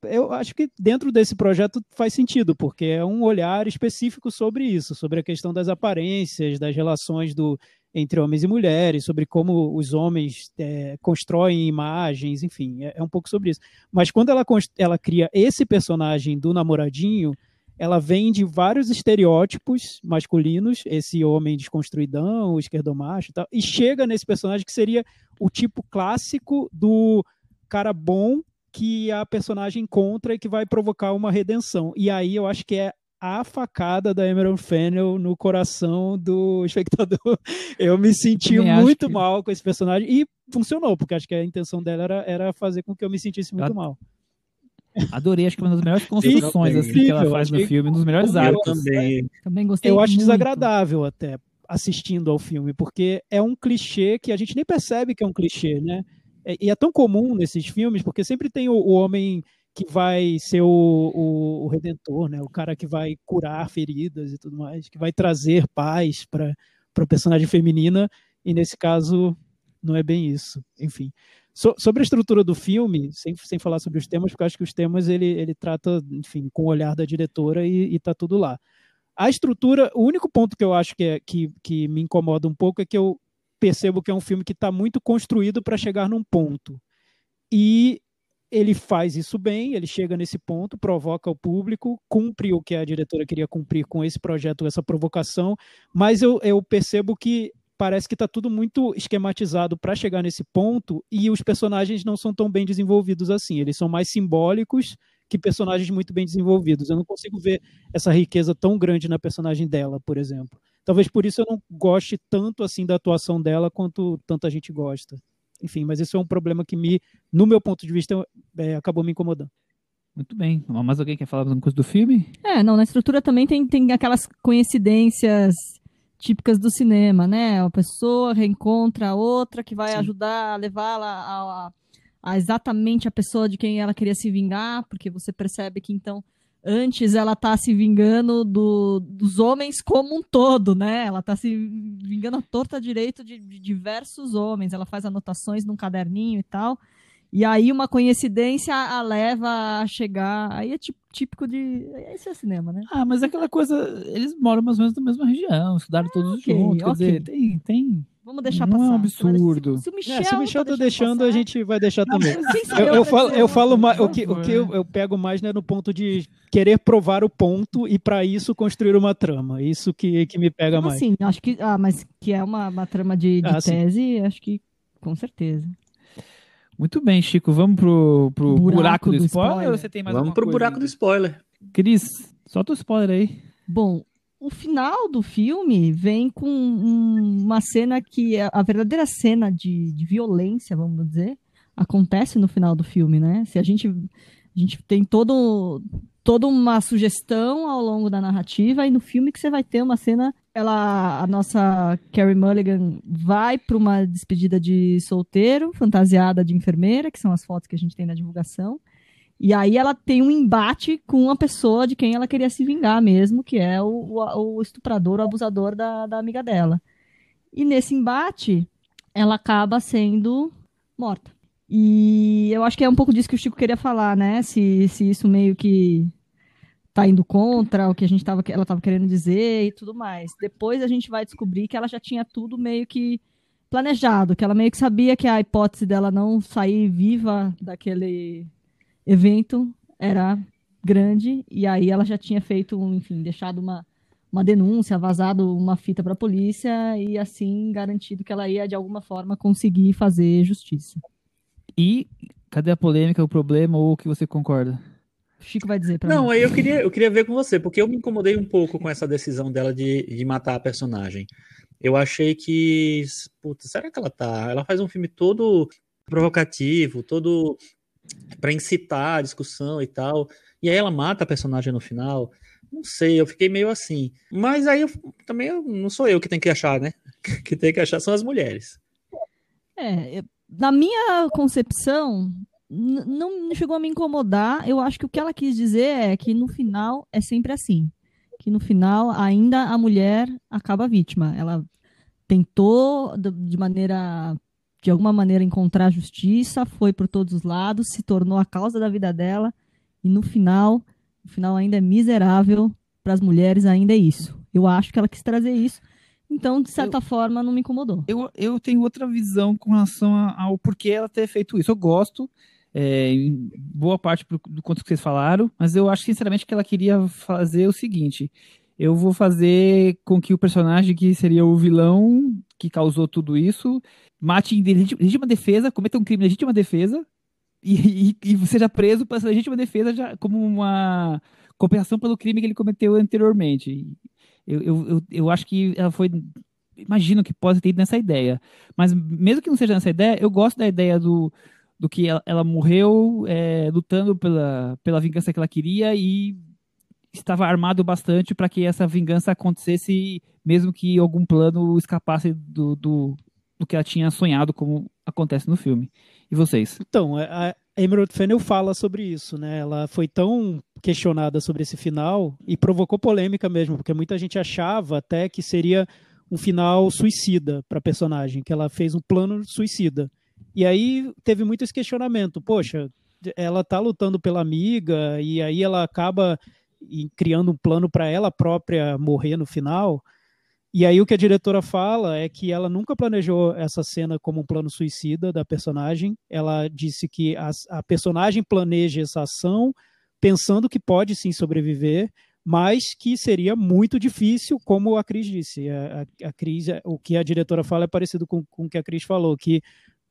eu acho que dentro desse projeto faz sentido, porque é um olhar específico sobre isso, sobre a questão das aparências, das relações do, entre homens e mulheres, sobre como os homens é, constroem imagens, enfim, é, é, um pouco sobre isso. Mas quando ela, ela cria esse personagem do namoradinho, ela vem de vários estereótipos masculinos, esse homem desconstruidão, o esquerdomacho e tal, e chega nesse personagem que seria o tipo clássico do cara bom que a personagem encontra e que vai provocar uma redenção. E aí eu acho que é a facada da Emerald Fennel no coração do espectador. Eu me senti muito que... mal com esse personagem e funcionou, porque acho que a intenção dela era, era fazer com que eu me sentisse muito eu... mal. Adorei, acho que uma das melhores construções assim, que ela faz no filme, um dos melhores arcos. Também. também gostei Eu acho muito. desagradável até assistindo ao filme, porque é um clichê que a gente nem percebe que é um clichê, né? É, e é tão comum nesses filmes, porque sempre tem o, o homem que vai ser o, o, o, redentor, né? O cara que vai curar feridas e tudo mais, que vai trazer paz para a personagem feminina, e nesse caso não é bem isso. Enfim. So, sobre a estrutura do filme, sem, sem falar sobre os temas, porque eu acho que os temas ele, ele trata, enfim, com o olhar da diretora e, e tá tudo lá. A estrutura, o único ponto que eu acho que, é, que, que me incomoda um pouco é que eu, percebo que é um filme que está muito construído para chegar num ponto. E ele faz isso bem, ele chega nesse ponto, provoca o público, cumpre o que a diretora queria cumprir com esse projeto, essa provocação, mas eu, eu percebo que parece que está tudo muito esquematizado para chegar nesse ponto e os personagens não são tão bem desenvolvidos assim, eles são mais simbólicos que personagens muito bem desenvolvidos. Eu não consigo ver essa riqueza tão grande na personagem dela, por exemplo. Talvez por isso eu não goste tanto assim da atuação dela quanto tanta gente gosta. Enfim, mas isso é um problema que me, no meu ponto de vista, é, acabou me incomodando. Muito bem. Mais alguém quer falar alguma coisa do filme? É, não, na estrutura também tem, tem aquelas coincidências típicas do cinema, né? A pessoa reencontra a outra que vai Sim. ajudar a levá-la a, a, a, exatamente a pessoa de quem ela queria se vingar, porque você percebe que então antes ela tá se vingando do, dos homens como um todo, né? Ela tá se vingando a torta direito de, de, diversos homens. Ela faz anotações num caderninho e tal. E aí uma coincidência a leva a chegar. Aí é típico de. Esse é cinema, né? Ah, mas é aquela coisa. Eles moram mais ou menos na mesma região, estudaram ah, todos okay, juntos. Quer okay. dizer, tem, tem Vamos deixar não passar. Não é um absurdo. Se o Michel, é, se o Michel tá, tá deixando, passar, a gente vai deixar não, também. Eu, eu, falo, eu falo mais, o que, o que eu, eu, pego mais né, no ponto de querer provar o ponto e para isso construir uma trama. Isso que, que me pega mais. Sim, acho que, ah, mas que é uma, uma trama de, de ah, tese, sim. acho que com certeza. Muito bem, Chico. Vamos pro, pro buraco, Buraco do, do spoiler, spoiler. ou você tem mais Vamos pro coisa buraco ainda? do spoiler. Cris, solta o spoiler aí. Bom, o final do filme vem com um- uma cena que é a verdadeira cena de, de violência, vamos dizer, acontece no final do filme, né? Se a gente a gente tem todo toda uma sugestão ao longo da narrativa e no filme que você vai ter uma cena, ela a nossa Carrie Mulligan vai para uma despedida de solteiro, fantasiada de enfermeira, que são as fotos que a gente tem na divulgação. E aí ela tem um embate com uma pessoa de quem ela queria se vingar mesmo, que é o, o, o estuprador, o abusador da, da amiga dela. E nesse embate, ela acaba sendo morta. E eu acho que é um pouco disso que o Chico queria falar, né? Se, se isso meio que tá indo contra o que a gente tava, ela estava querendo dizer e tudo mais. Depois a gente vai descobrir que ela já tinha tudo meio que planejado, que ela meio que sabia que a hipótese dela não sair viva daquele evento era grande e aí ela já tinha feito, enfim, deixado uma, uma denúncia, vazado uma fita para a polícia e assim garantido que ela ia de alguma forma conseguir fazer justiça. E cadê a polêmica, o problema ou o que você concorda? O Chico vai dizer para Não, mim. aí eu queria, eu queria ver com você, porque eu me incomodei um pouco com essa decisão dela de, de matar a personagem. Eu achei que, puta, será que ela tá? Ela faz um filme todo provocativo, todo para incitar a discussão e tal, e aí ela mata a personagem no final. Não sei, eu fiquei meio assim. Mas aí eu, também eu- não sou eu que tem que achar, né? Que tem que achar são as mulheres. É, na minha concepção, não chegou a me incomodar. Eu acho que o que ela quis dizer é que no final é sempre assim. Que no final ainda a mulher acaba vítima. Ela tentou de maneira de alguma maneira encontrar justiça, foi por todos os lados, se tornou a causa da vida dela e no final, no final ainda é miserável para as mulheres, ainda é isso. Eu acho que ela quis trazer isso. Então, de certa forma, não me incomodou. Eu, eu tenho outra visão com relação ao porquê ela ter feito isso. Eu gosto, é, em boa parte do quanto que vocês falaram, mas eu acho sinceramente que ela queria fazer o seguinte: eu vou fazer com que o personagem que seria o vilão que causou tudo isso mate em legítima, defesa, cometa um crime de legítima defesa e, e, e seja preso por essa legítima defesa já, como uma compensação pelo crime que ele cometeu anteriormente. Eu, eu, eu, eu acho que ela foi. Imagino que pode ter ido nessa ideia. Mas mesmo que não seja nessa ideia, eu gosto da ideia do, do que ela, ela morreu é, lutando pela, pela vingança que ela queria e estava armado bastante para que essa vingança acontecesse, mesmo que algum plano escapasse do, do, do que ela tinha sonhado, como acontece no filme. E vocês? Então, a Emerald Fennel fala sobre isso, né? Ela foi tão questionada sobre esse final e provocou polêmica mesmo, porque muita gente achava até que seria um final suicida para a personagem, que ela fez um plano suicida. E aí teve muito esse questionamento, poxa, ela tá lutando pela amiga e aí ela acaba em- criando um plano para ela própria morrer no final. E aí o que a diretora fala é que ela nunca planejou essa cena como um plano suicida da personagem. Ela disse que a, a personagem planeja essa ação pensando que pode sim sobreviver, mas que seria muito difícil, como a Cris disse. A, a, a Cris, o que a diretora fala é parecido com, com o que a Cris falou, que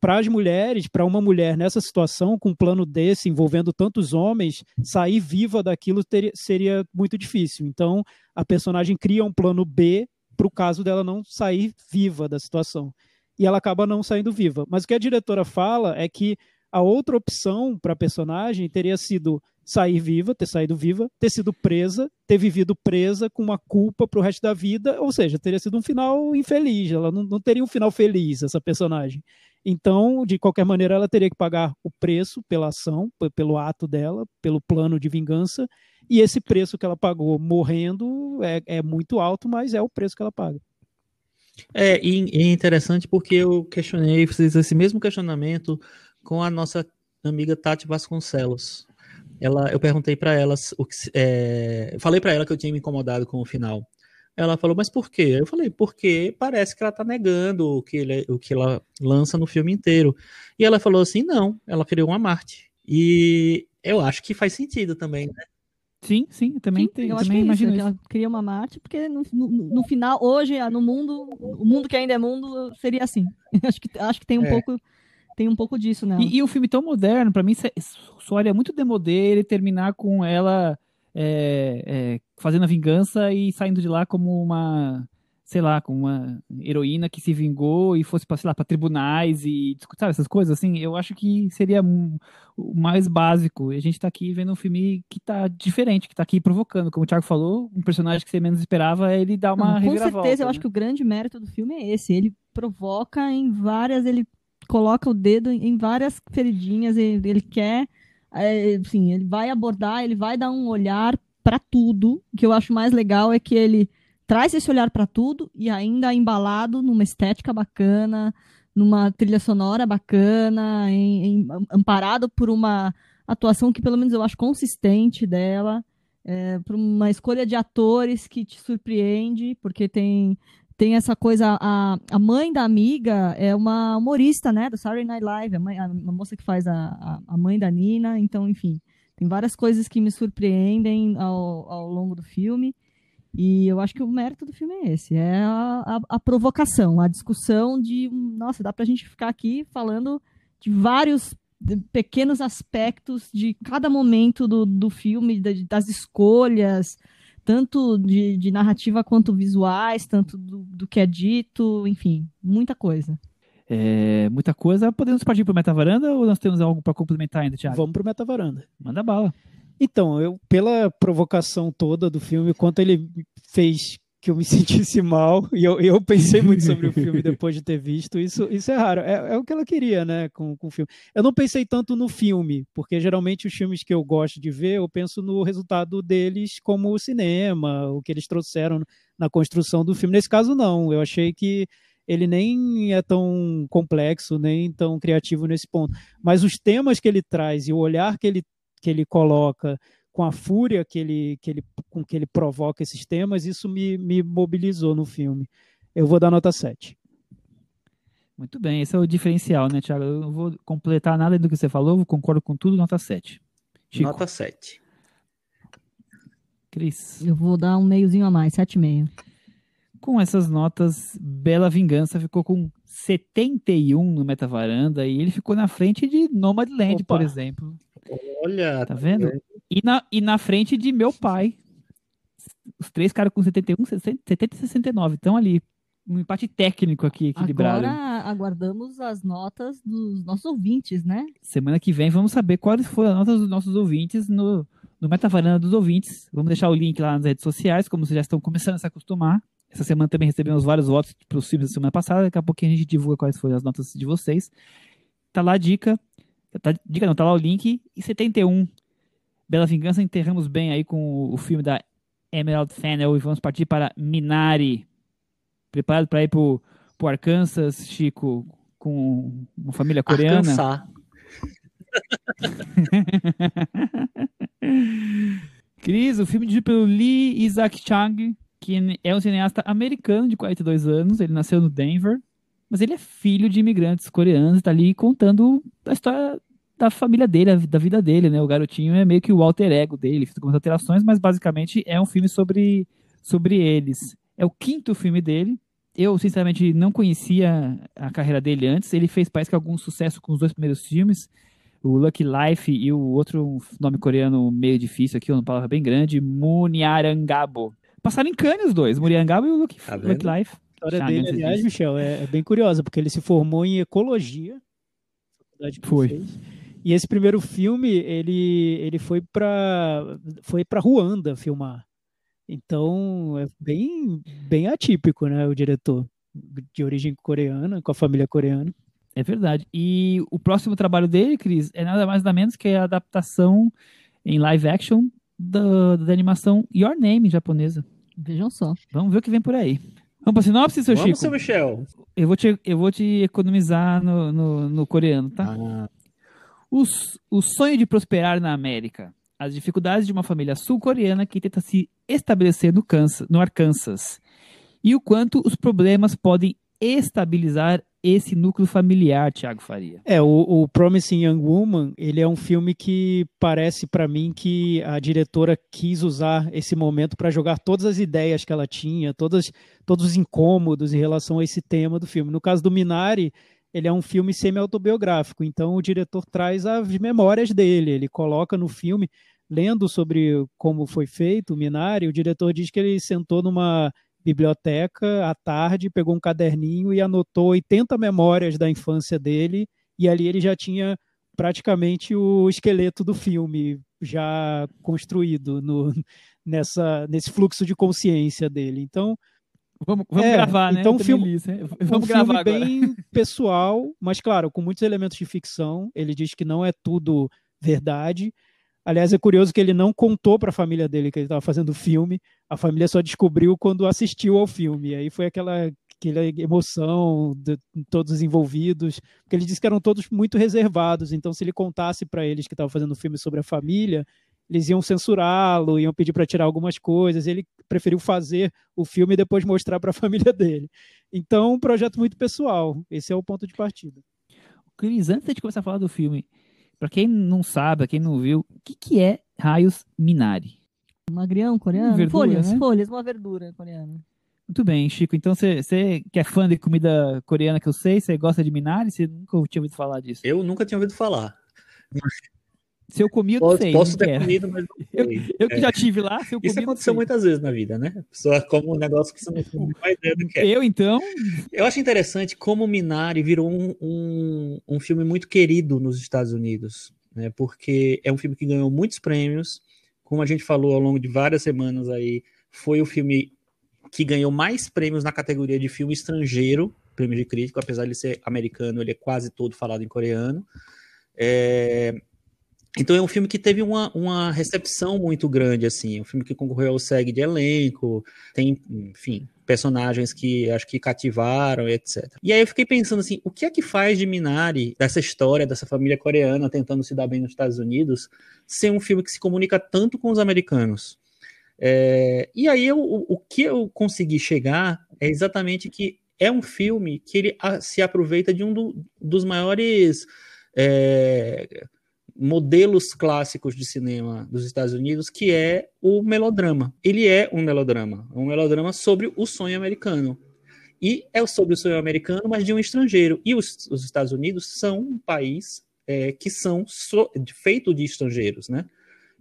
para as mulheres, para uma mulher nessa situação, com um plano desse, envolvendo tantos homens, sair viva daquilo teria, seria muito difícil. Então, a personagem cria um plano B para o caso dela não sair viva da situação. E ela acaba não saindo viva. Mas o que a diretora fala é que a outra opção para a personagem teria sido sair viva, ter saído viva, ter sido presa, ter vivido presa com uma culpa para o resto da vida, ou seja, teria sido um final infeliz. Ela não, não teria um final feliz, essa personagem. Então, de qualquer maneira, ela teria que pagar o preço pela ação, pelo ato dela, pelo plano de vingança, e esse preço que ela pagou morrendo é, é muito alto, mas é o preço que ela paga. É, e, é interessante porque eu questionei, fiz esse mesmo questionamento com a nossa amiga Tati Vasconcelos. Ela, eu perguntei para ela o que, é, falei para ela que eu tinha me incomodado com o final. Ela falou, mas por quê? Eu falei, porque parece que ela tá negando o que, ele- o que ela lança no filme inteiro. E ela falou assim, não, ela criou uma Marte. E eu acho que faz sentido também, né? Sim, sim, também, Sim, tem, eu acho que também é isso, imagino que ela cria uma Marte, porque no, no, no final, hoje, no mundo, o mundo que ainda é mundo, seria assim. acho, que, acho que tem um É. pouco tem um pouco disso, né? E, e o filme tão moderno, pra mim, soaria muito demodê ele terminar com ela é, é, fazendo a vingança e saindo de lá como uma sei lá, com uma heroína que se vingou e fosse para, sei lá, para tribunais e discutir essas coisas, assim, eu acho que seria o mais básico. E a gente tá aqui vendo um filme que tá diferente, que tá aqui provocando. Como o Thiago falou, um personagem que você menos esperava, ele dá uma Não, Com certeza, eu né? acho que o grande mérito do filme é esse. Ele provoca em várias, ele coloca o dedo em várias feridinhas, ele, ele quer, é, assim, ele vai abordar, ele vai dar um olhar para tudo. O que eu acho mais legal é que ele traz esse olhar para tudo e ainda embalado numa estética bacana, numa trilha sonora bacana, em, em, amparado por uma atuação que pelo menos eu acho consistente dela, é, por uma escolha de atores que te surpreende, porque tem tem essa coisa a, a mãe da amiga é uma humorista, né, do Saturday Night Live, a, mãe, a, a moça que faz a, a mãe da Nina, então enfim, tem várias coisas que me surpreendem ao, ao longo do filme. E eu acho que o mérito do filme é esse: é a, a, a provocação, a discussão de. Nossa, dá pra gente ficar aqui falando de vários pequenos aspectos de cada momento do, do filme, das escolhas, tanto de, de narrativa quanto visuais, tanto do, do, que é dito, enfim, muita coisa. É, muita coisa. Podemos partir para o Metavaranda ou nós temos algo para complementar ainda, Thiago? Vamos para o Metavaranda. Manda bala. Então, eu, pela provocação toda do filme, quanto ele fez que eu me sentisse mal, e eu, eu pensei muito sobre o filme depois de ter visto, isso, isso é raro. É, é o que ela queria, né, com, com o filme. Eu não pensei tanto no filme, porque geralmente os filmes que eu gosto de ver, eu penso no resultado deles como o cinema, o que eles trouxeram na construção do filme. Nesse caso, não. Eu achei que ele nem é tão complexo, nem tão criativo nesse ponto. Mas os temas que ele traz e o olhar que ele que ele coloca, com a fúria que ele, que ele, com que ele provoca esses temas, isso me, me mobilizou no filme. Eu vou dar nota 7. Muito bem, esse é o diferencial, né, Thiago? Eu não vou completar nada do que você falou, concordo com tudo, nota 7. Chico. Nota 7. Cris. Eu vou dar um meiozinho a mais, 7,5. Com essas notas, Bela Vingança ficou com 71 no Metavaranda e ele ficou na frente de Nomadland, Opa. por exemplo. Olha, tá vendo? E na, e na frente de meu pai. Os três caras com 71, 60, 70 e 69. Estão ali. Um empate técnico aqui equilibrado. Agora aguardamos as notas dos nossos ouvintes, né? Semana que vem vamos saber quais foram as notas dos nossos ouvintes no, no Metavaranda dos ouvintes. Vamos deixar o link lá nas redes sociais, como vocês já estão começando a se acostumar. Essa semana também recebemos vários votos para os filmes da semana passada. Daqui a pouquinho a gente divulga quais foram as notas de vocês. Tá lá a dica. Tá, dica não, tá lá o link. E 71, Bela Vingança, enterramos bem aí com o filme da Emerald Fennel e vamos partir para Minari. Preparado para ir pro, pro Arkansas, Chico, com uma família coreana? Arkansas. Cris, o filme dirigido pelo Lee Isaac Chang, que é um cineasta americano de 42 anos, ele nasceu no Denver, mas ele é filho de imigrantes coreanos, está ali contando a história da família dele, da vida dele, né? O garotinho é meio que o alter ego dele, com alterações, mas basicamente é um filme sobre, sobre eles. É o quinto filme dele. Eu, sinceramente, não conhecia a carreira dele antes. Ele fez, parece que, algum sucesso com os dois primeiros filmes. O Lucky Life e o outro nome coreano meio difícil aqui, uma palavra bem grande, Muniarangabo. Passaram em Cannes os dois, Muniarangabo e o Lucky, tá Lucky Life. A história dele, aliás, Michel, é, é, bem curiosa, porque ele se formou em ecologia. Foi. E esse primeiro filme, ele, ele foi para foi para Ruanda filmar. Então, é bem, bem atípico, né, o diretor de origem coreana, com a família coreana. É verdade. E o próximo trabalho dele, Cris, é nada mais nada menos que a adaptação em live action da, da animação Your Name japonesa. Vejam só. Vamos ver o que vem por aí. Vamos para sinopse, seu Vamos, Chico? seu Michel. Eu vou te, eu vou te economizar no, no, no coreano, tá? Ah. Os, o sonho de prosperar na América. As dificuldades de uma família sul-coreana que tenta se estabelecer no, Kansas, no Arkansas. E o quanto os problemas podem estabilizar esse núcleo familiar, Thiago Faria. É, o, o, Promising Young Woman, ele é um filme que parece para mim que a diretora quis usar esse momento para jogar todas as ideias que ela tinha, todas, todos os incômodos em relação a esse tema do filme. No caso do Minari, ele é um filme semi-autobiográfico, então o diretor traz as memórias dele, ele coloca no filme, lendo sobre como foi feito o Minari, o diretor diz que ele sentou numa biblioteca à tarde, pegou um caderninho e anotou 80 memórias da infância dele, e ali ele já tinha praticamente o esqueleto do filme já construído no, nessa, nesse fluxo de consciência dele. Então, Vamos, vamos é, gravar, né? Então, um filme, li, né? Vamos um gravar filme bem pessoal, mas claro, com muitos elementos de ficção. Ele diz que não é tudo verdade. Aliás, é curioso que ele não contou para a família dele que ele estava fazendo o filme. A família só descobriu quando assistiu ao filme. E aí foi aquela, aquela emoção de todos os envolvidos, porque ele disse que eram todos muito reservados. Então, se ele contasse para eles que estava fazendo o filme sobre a família, eles iam censurá-lo, iam pedir para tirar algumas coisas. Ele preferiu fazer o filme e depois mostrar para a família dele. Então, um projeto muito pessoal. Esse é o ponto de partida. Cris, antes de começar a falar do filme, para quem não sabe, para quem não viu, o que, que é raios Minari? Um agrião coreano? Verdura, folhas, né? folhas, uma verdura coreana. Muito bem, Chico. Então você que é fã de comida coreana que eu sei, você gosta de Minari? Você nunca tinha ouvido falar disso? Eu nunca tinha ouvido falar. Se eu comi, eu não Posso, sei. posso ter quero. comido, mas não Eu, sei. eu que É. já tive lá, se eu comi, Isso aconteceu muitas vezes na vida, né? A pessoa come um negócio que você não tem a ideia do que é. Eu, então, Eu acho interessante como o Minari virou um, um, um filme muito querido nos Estados Unidos, né? Porque é um filme que ganhou muitos prêmios, como a gente falou ao longo de várias semanas aí, foi o filme que ganhou mais prêmios na categoria de filme estrangeiro, prêmio de crítico, apesar de ser americano, ele é quase todo falado em coreano. É, Então é um filme que teve uma, uma recepção muito grande, assim, é um filme que concorreu ao SEG de elenco, tem, enfim, personagens que acho que cativaram, etc. E aí eu fiquei pensando assim, o que é que faz de Minari, dessa história, dessa família coreana tentando se dar bem nos Estados Unidos, ser um filme que se comunica tanto com os americanos? É, e aí eu, o, o que eu consegui chegar é exatamente que é um filme que ele se aproveita de um do- dos maiores é, modelos clássicos de cinema dos Estados Unidos, que é o melodrama. Ele é um melodrama, um melodrama sobre o sonho americano. E é sobre o sonho americano, mas de um estrangeiro. E os, os Estados Unidos são um país é, que são so, feito de estrangeiros, né?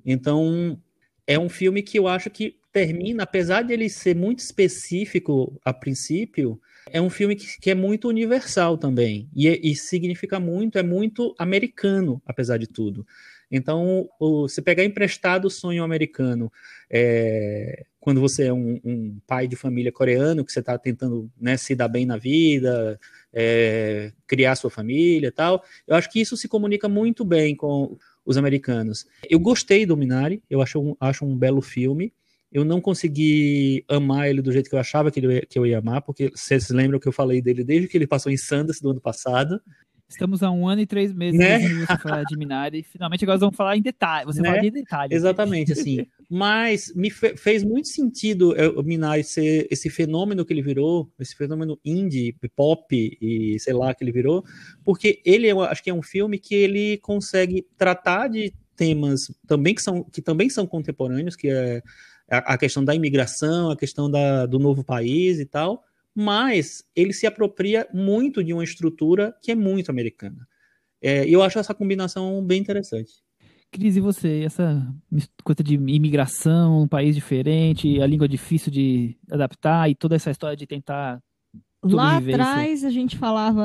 Então é um filme que eu acho que termina, apesar de ele ser muito específico a princípio, é um filme que, que é muito universal também. E, é- e significa muito, é muito americano, apesar de tudo. Então, o, você pegar emprestado o sonho americano, é, quando você é um, um pai de família coreano, que você está tentando né, se dar bem na vida, é, criar sua família e tal, eu acho que isso se comunica muito bem com os americanos. Eu gostei do Minari, eu acho acho um belo filme. Eu não consegui amar ele do jeito que eu achava que, ele, que eu ia amar, porque vocês lembram que eu falei dele desde que ele passou em Sundance do ano passado. estamos há um ano e três meses Né? você falar de Minari. Finalmente agora vamos falar em detalhe. Você Né? fala de detalhes. Exatamente, assim. Mas me fe- fez muito sentido é, o Minari ser esse fenômeno que ele virou, esse fenômeno indie, pop e sei lá que ele virou, porque ele, eu acho que é um filme que ele consegue tratar de temas também que são, que também são contemporâneos, que é a, a questão da imigração, a questão da, do novo país e tal, mas ele se apropria muito de uma estrutura que é muito americana. É, E eu acho essa combinação bem interessante. Cris, e você? Essa coisa de imigração, um país diferente, a língua difícil de adaptar e toda essa história de tentar. Lá atrás a gente falava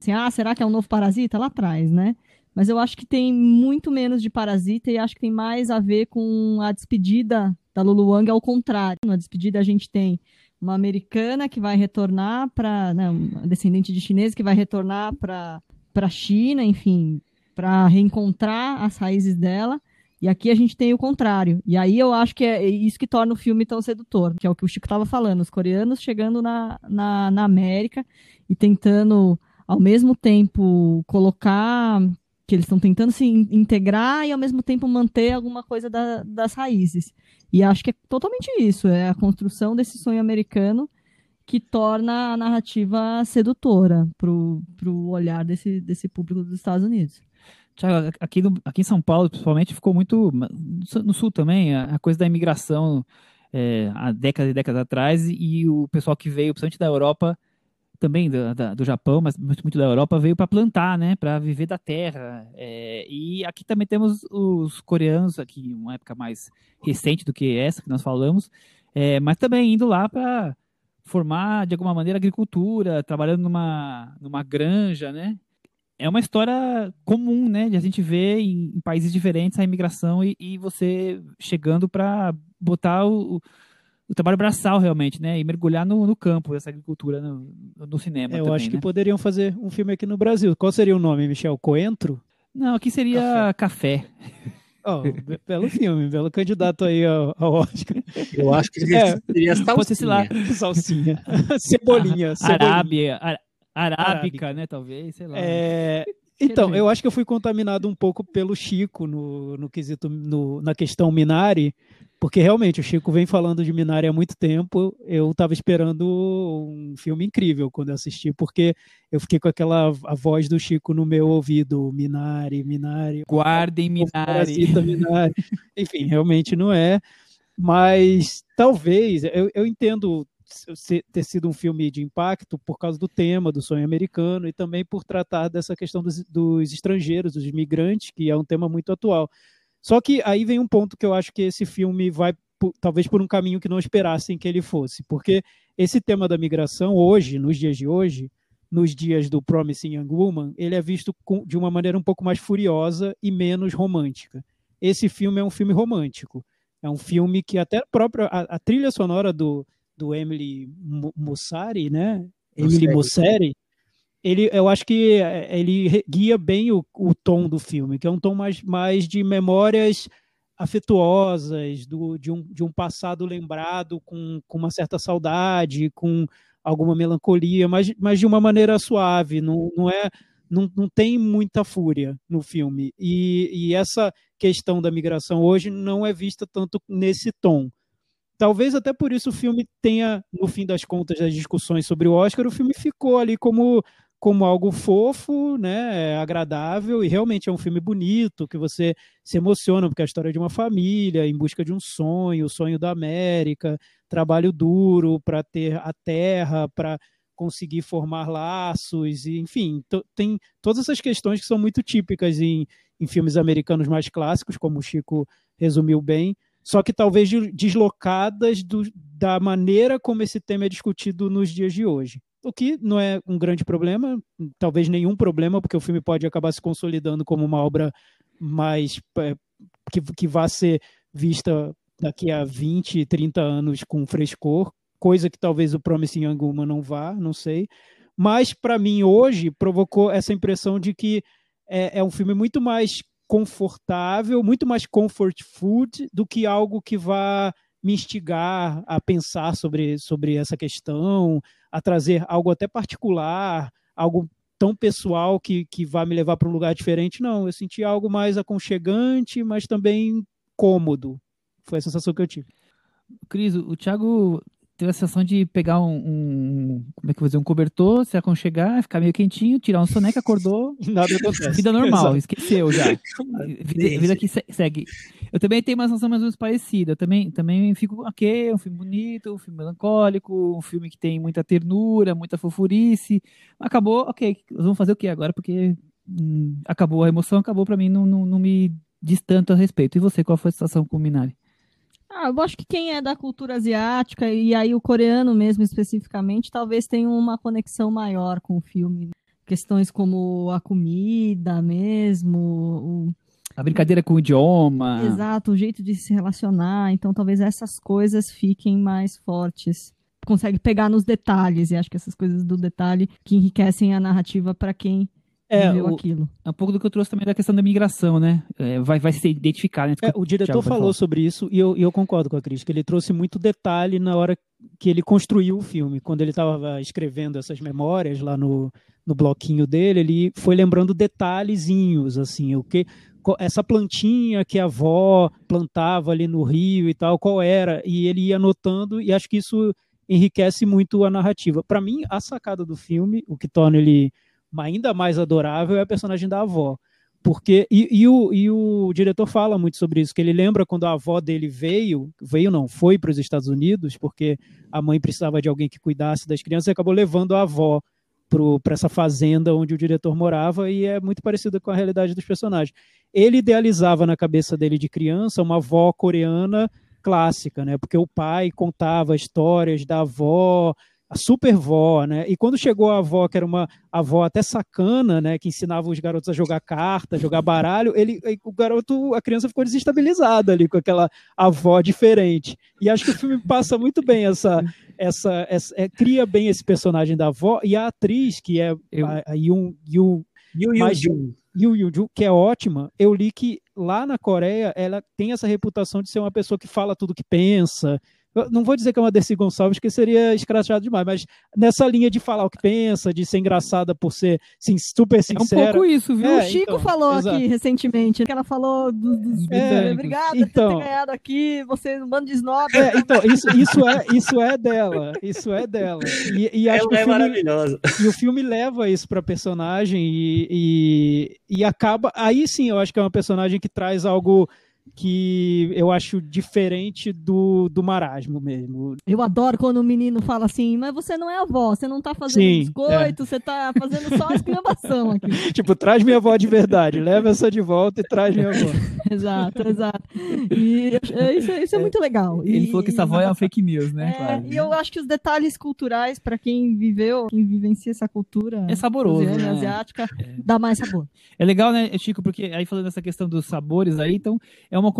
assim, ah, será que é um novo parasita? Lá atrás, né? Mas eu acho que tem muito menos de parasita e acho que tem mais a ver com a despedida da Lulu Wang, ao contrário. Na despedida a gente tem uma americana que vai retornar para, né, descendente de chinês que vai retornar para para China, enfim, para reencontrar as raízes dela. E aqui a gente tem o contrário. E aí eu acho que é isso que torna o filme tão sedutor, que é o que o Chico estava falando. Os coreanos chegando na, na, na América e tentando, ao mesmo tempo, colocar que eles estão tentando se in- integrar e ao mesmo tempo manter alguma coisa da- das raízes. E acho que é totalmente isso, é a construção desse sonho americano que torna a narrativa sedutora pro, pro olhar desse, desse público dos Estados Unidos. Tiago, aqui, aqui em São Paulo, principalmente, ficou muito. No sul também, a, a coisa da imigração é, há décadas e décadas atrás, e o pessoal que veio, principalmente da Europa, também do, da, do Japão, mas muito, da Europa, veio para plantar, né? Para viver da terra. É, e aqui também temos os coreanos, aqui uma época mais recente do que essa que nós falamos, é, mas também indo lá para formar de alguma maneira agricultura, trabalhando numa, numa granja, né? É uma história comum, né? De a gente ver em, em países diferentes a imigração e, e você chegando para botar o, o trabalho braçal realmente, né? E mergulhar no, no campo dessa agricultura no, no cinema. É, eu também, acho que né? poderiam fazer um filme aqui no Brasil. Qual seria o nome, Michel? Coentro? Não, aqui seria café. Oh, be- belo filme, belo candidato aí ao, ao Oscar. Eu acho que É, seria Pode ser, sei lá, Salsinha. Cebolinha. cebolinha. Arábia, ar- arábica, né? Talvez, sei lá. É, então, eu acho que eu fui contaminado um pouco pelo Chico no, no quesito, no- na questão Minari, porque realmente o Chico vem falando de Minari há muito tempo. Eu estava esperando um filme incrível quando eu assisti, porque eu fiquei com aquela a voz do Chico no meu ouvido, Minari, Minari. Guardem Minari. Minari. Enfim, realmente não é. Mas talvez, eu, eu entendo ter sido um filme de impacto por causa do tema do sonho americano e também por tratar dessa questão dos, dos estrangeiros, dos imigrantes, que é um tema muito atual. Só que aí vem um ponto que eu acho que esse filme vai, talvez por um caminho que não esperassem que ele fosse, porque esse tema da migração hoje, nos dias de hoje, nos dias do Promising Young Woman, ele é visto com- de uma maneira um pouco mais furiosa e menos romântica. Esse filme é um filme romântico. É um filme que até a própria a, a trilha sonora do, do Emily Mussari, né? Emily Mussari. Ele, eu acho que é, ele guia bem o, o tom do filme, que é um tom mais, mais de memórias afetuosas, do, de, um, de um passado lembrado com, com uma certa saudade, com alguma melancolia, mas, mas de uma maneira suave, não, não é não, não tem muita fúria no filme. E, e essa questão da migração hoje não é vista tanto nesse tom. Talvez até por isso o filme tenha, no fim das contas, das discussões sobre o Oscar, o filme ficou ali como, como algo fofo, né, agradável, e realmente é um filme bonito, que você se emociona, porque é a história de uma família em busca de um sonho, o sonho da América, trabalho duro para ter a terra, para conseguir formar laços, e, enfim, tem todas essas questões que são muito típicas em, em filmes americanos mais clássicos, como o Chico resumiu bem, só que talvez de- deslocadas do- da maneira como esse tema é discutido nos dias de hoje. O que não é um grande problema, talvez nenhum problema, porque o filme pode acabar se consolidando como uma obra mais é, que, que vá ser vista daqui a 20, 30 anos com frescor, coisa que talvez o Promising Young Woman não vá, não sei. Mas para mim hoje provocou essa impressão de que é, é um filme muito mais confortável, muito mais comfort food do que algo que vá me instigar a pensar sobre, sobre essa questão, a trazer algo até particular, algo tão pessoal que, que vai me levar para um lugar diferente. Não, eu senti algo mais aconchegante, mas também cômodo. Foi a sensação que eu tive. Cris, o Thiago teve a sensação de pegar um, um- como é que eu vou dizer, um cobertor, se aconchegar, ficar meio quentinho, tirar um soneca, acordou, nada acontece. vida normal, Exato. esqueceu já. Vida, vida que se- segue. Eu também tenho uma sensação mais ou menos parecida. Eu também, também fico, ok, um filme bonito, um filme melancólico, um filme que tem muita ternura, muita fofurice. Acabou, ok, vamos fazer o que agora? Porque hum, acabou, a emoção acabou pra mim, não, não, não me diz tanto a respeito. E você, qual foi a sensação com o Minari? Ah, eu acho que quem é da cultura asiática, e aí o coreano mesmo especificamente, talvez tenha uma conexão maior com o filme. Questões como a comida mesmo, o, A brincadeira com o idioma. exato, o jeito de se relacionar. Então talvez essas coisas fiquem mais fortes. Consegue pegar nos detalhes, e acho que essas coisas do detalhe que enriquecem a narrativa para quem É, viveu o, aquilo. É um pouco do que eu trouxe também da questão da migração, né? É, vai, vai se identificar, né? É, o diretor pode falou sobre isso e eu, eu concordo com a Cris, que ele trouxe muito detalhe na hora que ele construiu o filme. Quando ele estava escrevendo essas memórias lá no, no bloquinho dele, ele foi lembrando detalhezinhos, assim, o que essa plantinha que a avó plantava ali no rio e tal, qual era, e ele ia anotando e acho que isso enriquece muito a narrativa. Para mim, a sacada do filme, o que torna ele ainda mais adorável é a personagem da avó porque e, e, o, e o diretor fala muito sobre isso, que ele lembra quando a avó dele veio, veio não, foi para os Estados Unidos, porque a mãe precisava de alguém que cuidasse das crianças e acabou levando a avó para essa fazenda onde o diretor morava e é muito parecido com a realidade dos personagens. Ele idealizava na cabeça dele de criança uma avó coreana clássica, né? Porque o pai contava histórias da avó, a super vó, né? E quando chegou a avó, que era uma avó até sacana, né? Que ensinava os garotos a jogar carta, jogar baralho, ele, o garoto, a criança ficou desestabilizada ali com aquela avó diferente. E acho que o filme passa muito bem essa, essa, essa é, cria bem esse personagem da avó e a atriz que é eu... a, a Yoon, Yoon, Yu Yu Yu Ju, que é ótima. Eu li que lá na Coreia ela tem essa reputação de ser uma pessoa que fala tudo que pensa, não vou dizer que é uma Dercy Gonçalves, que seria escrachado demais, mas nessa linha de falar o que pensa, de ser engraçada por ser sim, super sincera. É um pouco isso, viu? É, o Chico então, falou exato. aqui recentemente, que ela falou dos, dos é, obrigada então, por ter ganhado aqui, você um bando de snob. É, então, isso, isso, é, isso é dela, isso é dela. E, e acho ela que é filme, maravilhosa. E o filme leva isso pra personagem e, e, e acaba, aí sim eu acho que é uma personagem que traz algo que eu acho diferente do, do marasmo mesmo. Eu adoro quando o menino fala assim, mas você não é avó, você não tá fazendo Sim, biscoito, é. você tá fazendo só a exclamação aqui. tipo, traz minha avó de verdade, leva essa de volta e traz minha avó. exato, exato. E isso, isso é, é, muito legal. Ele e, falou que essa avó é uma fake news, né? É, claro. E eu acho que os detalhes culturais, para quem viveu, quem vivencia essa cultura é saboroso, né? asiática, é. dá mais sabor. É legal, né, Chico, porque aí falando dessa questão dos sabores aí, então é uma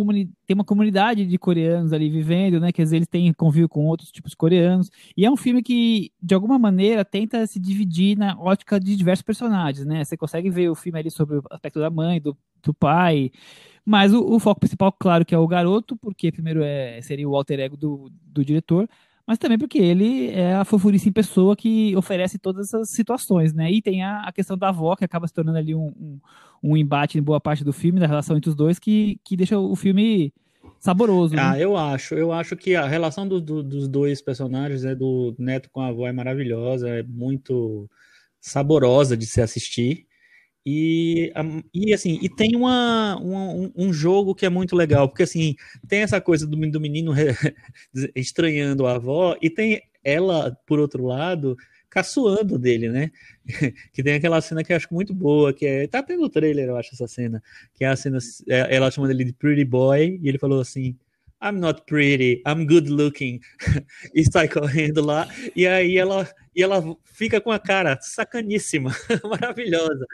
tem uma comunidade de coreanos ali vivendo, né? Que às vezes eles têm convívio com outros tipos de coreanos. E é um filme que, de alguma maneira, tenta se dividir na ótica de diversos personagens, né? Você consegue ver o filme ali sobre o aspecto da mãe, do, do pai. Mas o, o foco principal, claro, que é o garoto, porque primeiro é, seria o alter ego do, do diretor mas também porque ele é a fofurice em pessoa que oferece todas essas situações, né? E tem a, a questão da avó, que acaba se tornando ali um, um, um, embate em boa parte do filme, da relação entre os dois, que, que deixa o filme saboroso. Ah, né? eu acho. Eu acho que a relação do, do, dos dois personagens, né, do Neto com a avó, é maravilhosa, é muito saborosa de se assistir. E, e assim, e tem uma, uma, um jogo que é muito legal, porque assim, tem essa coisa do, do menino estranhando a avó, e tem ela, por outro lado, caçoando dele, né? que tem aquela cena que eu acho muito boa, que é. Tá tendo trailer, eu acho, essa cena. Que é a cena. É, ela chama ele de Pretty Boy, e ele falou assim: I'm not pretty, I'm good looking. e sai correndo lá. E aí ela, e ela fica com a cara sacaníssima, maravilhosa.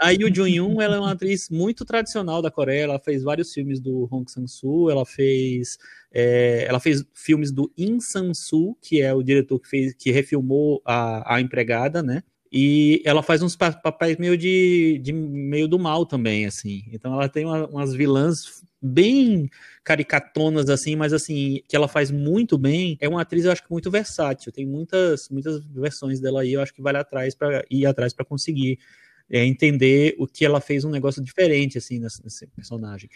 A Yoo Jun-yoon, ela é uma atriz muito tradicional da Coreia, ela fez vários filmes do Hong Sang-soo, ela fez é, ela fez filmes do In Sang-soo, que é o diretor que fez que refilmou a, a empregada, né? E ela faz uns papéis meio de, de meio do mal também, assim. Então ela tem uma, umas vilãs bem caricatonas assim, mas assim, que ela faz muito bem. É uma atriz, eu acho que muito versátil. Tem muitas muitas versões dela aí, eu acho que vale atrás para ir atrás para conseguir é, entender o que ela fez um negócio diferente assim nesse, nesse, personagem.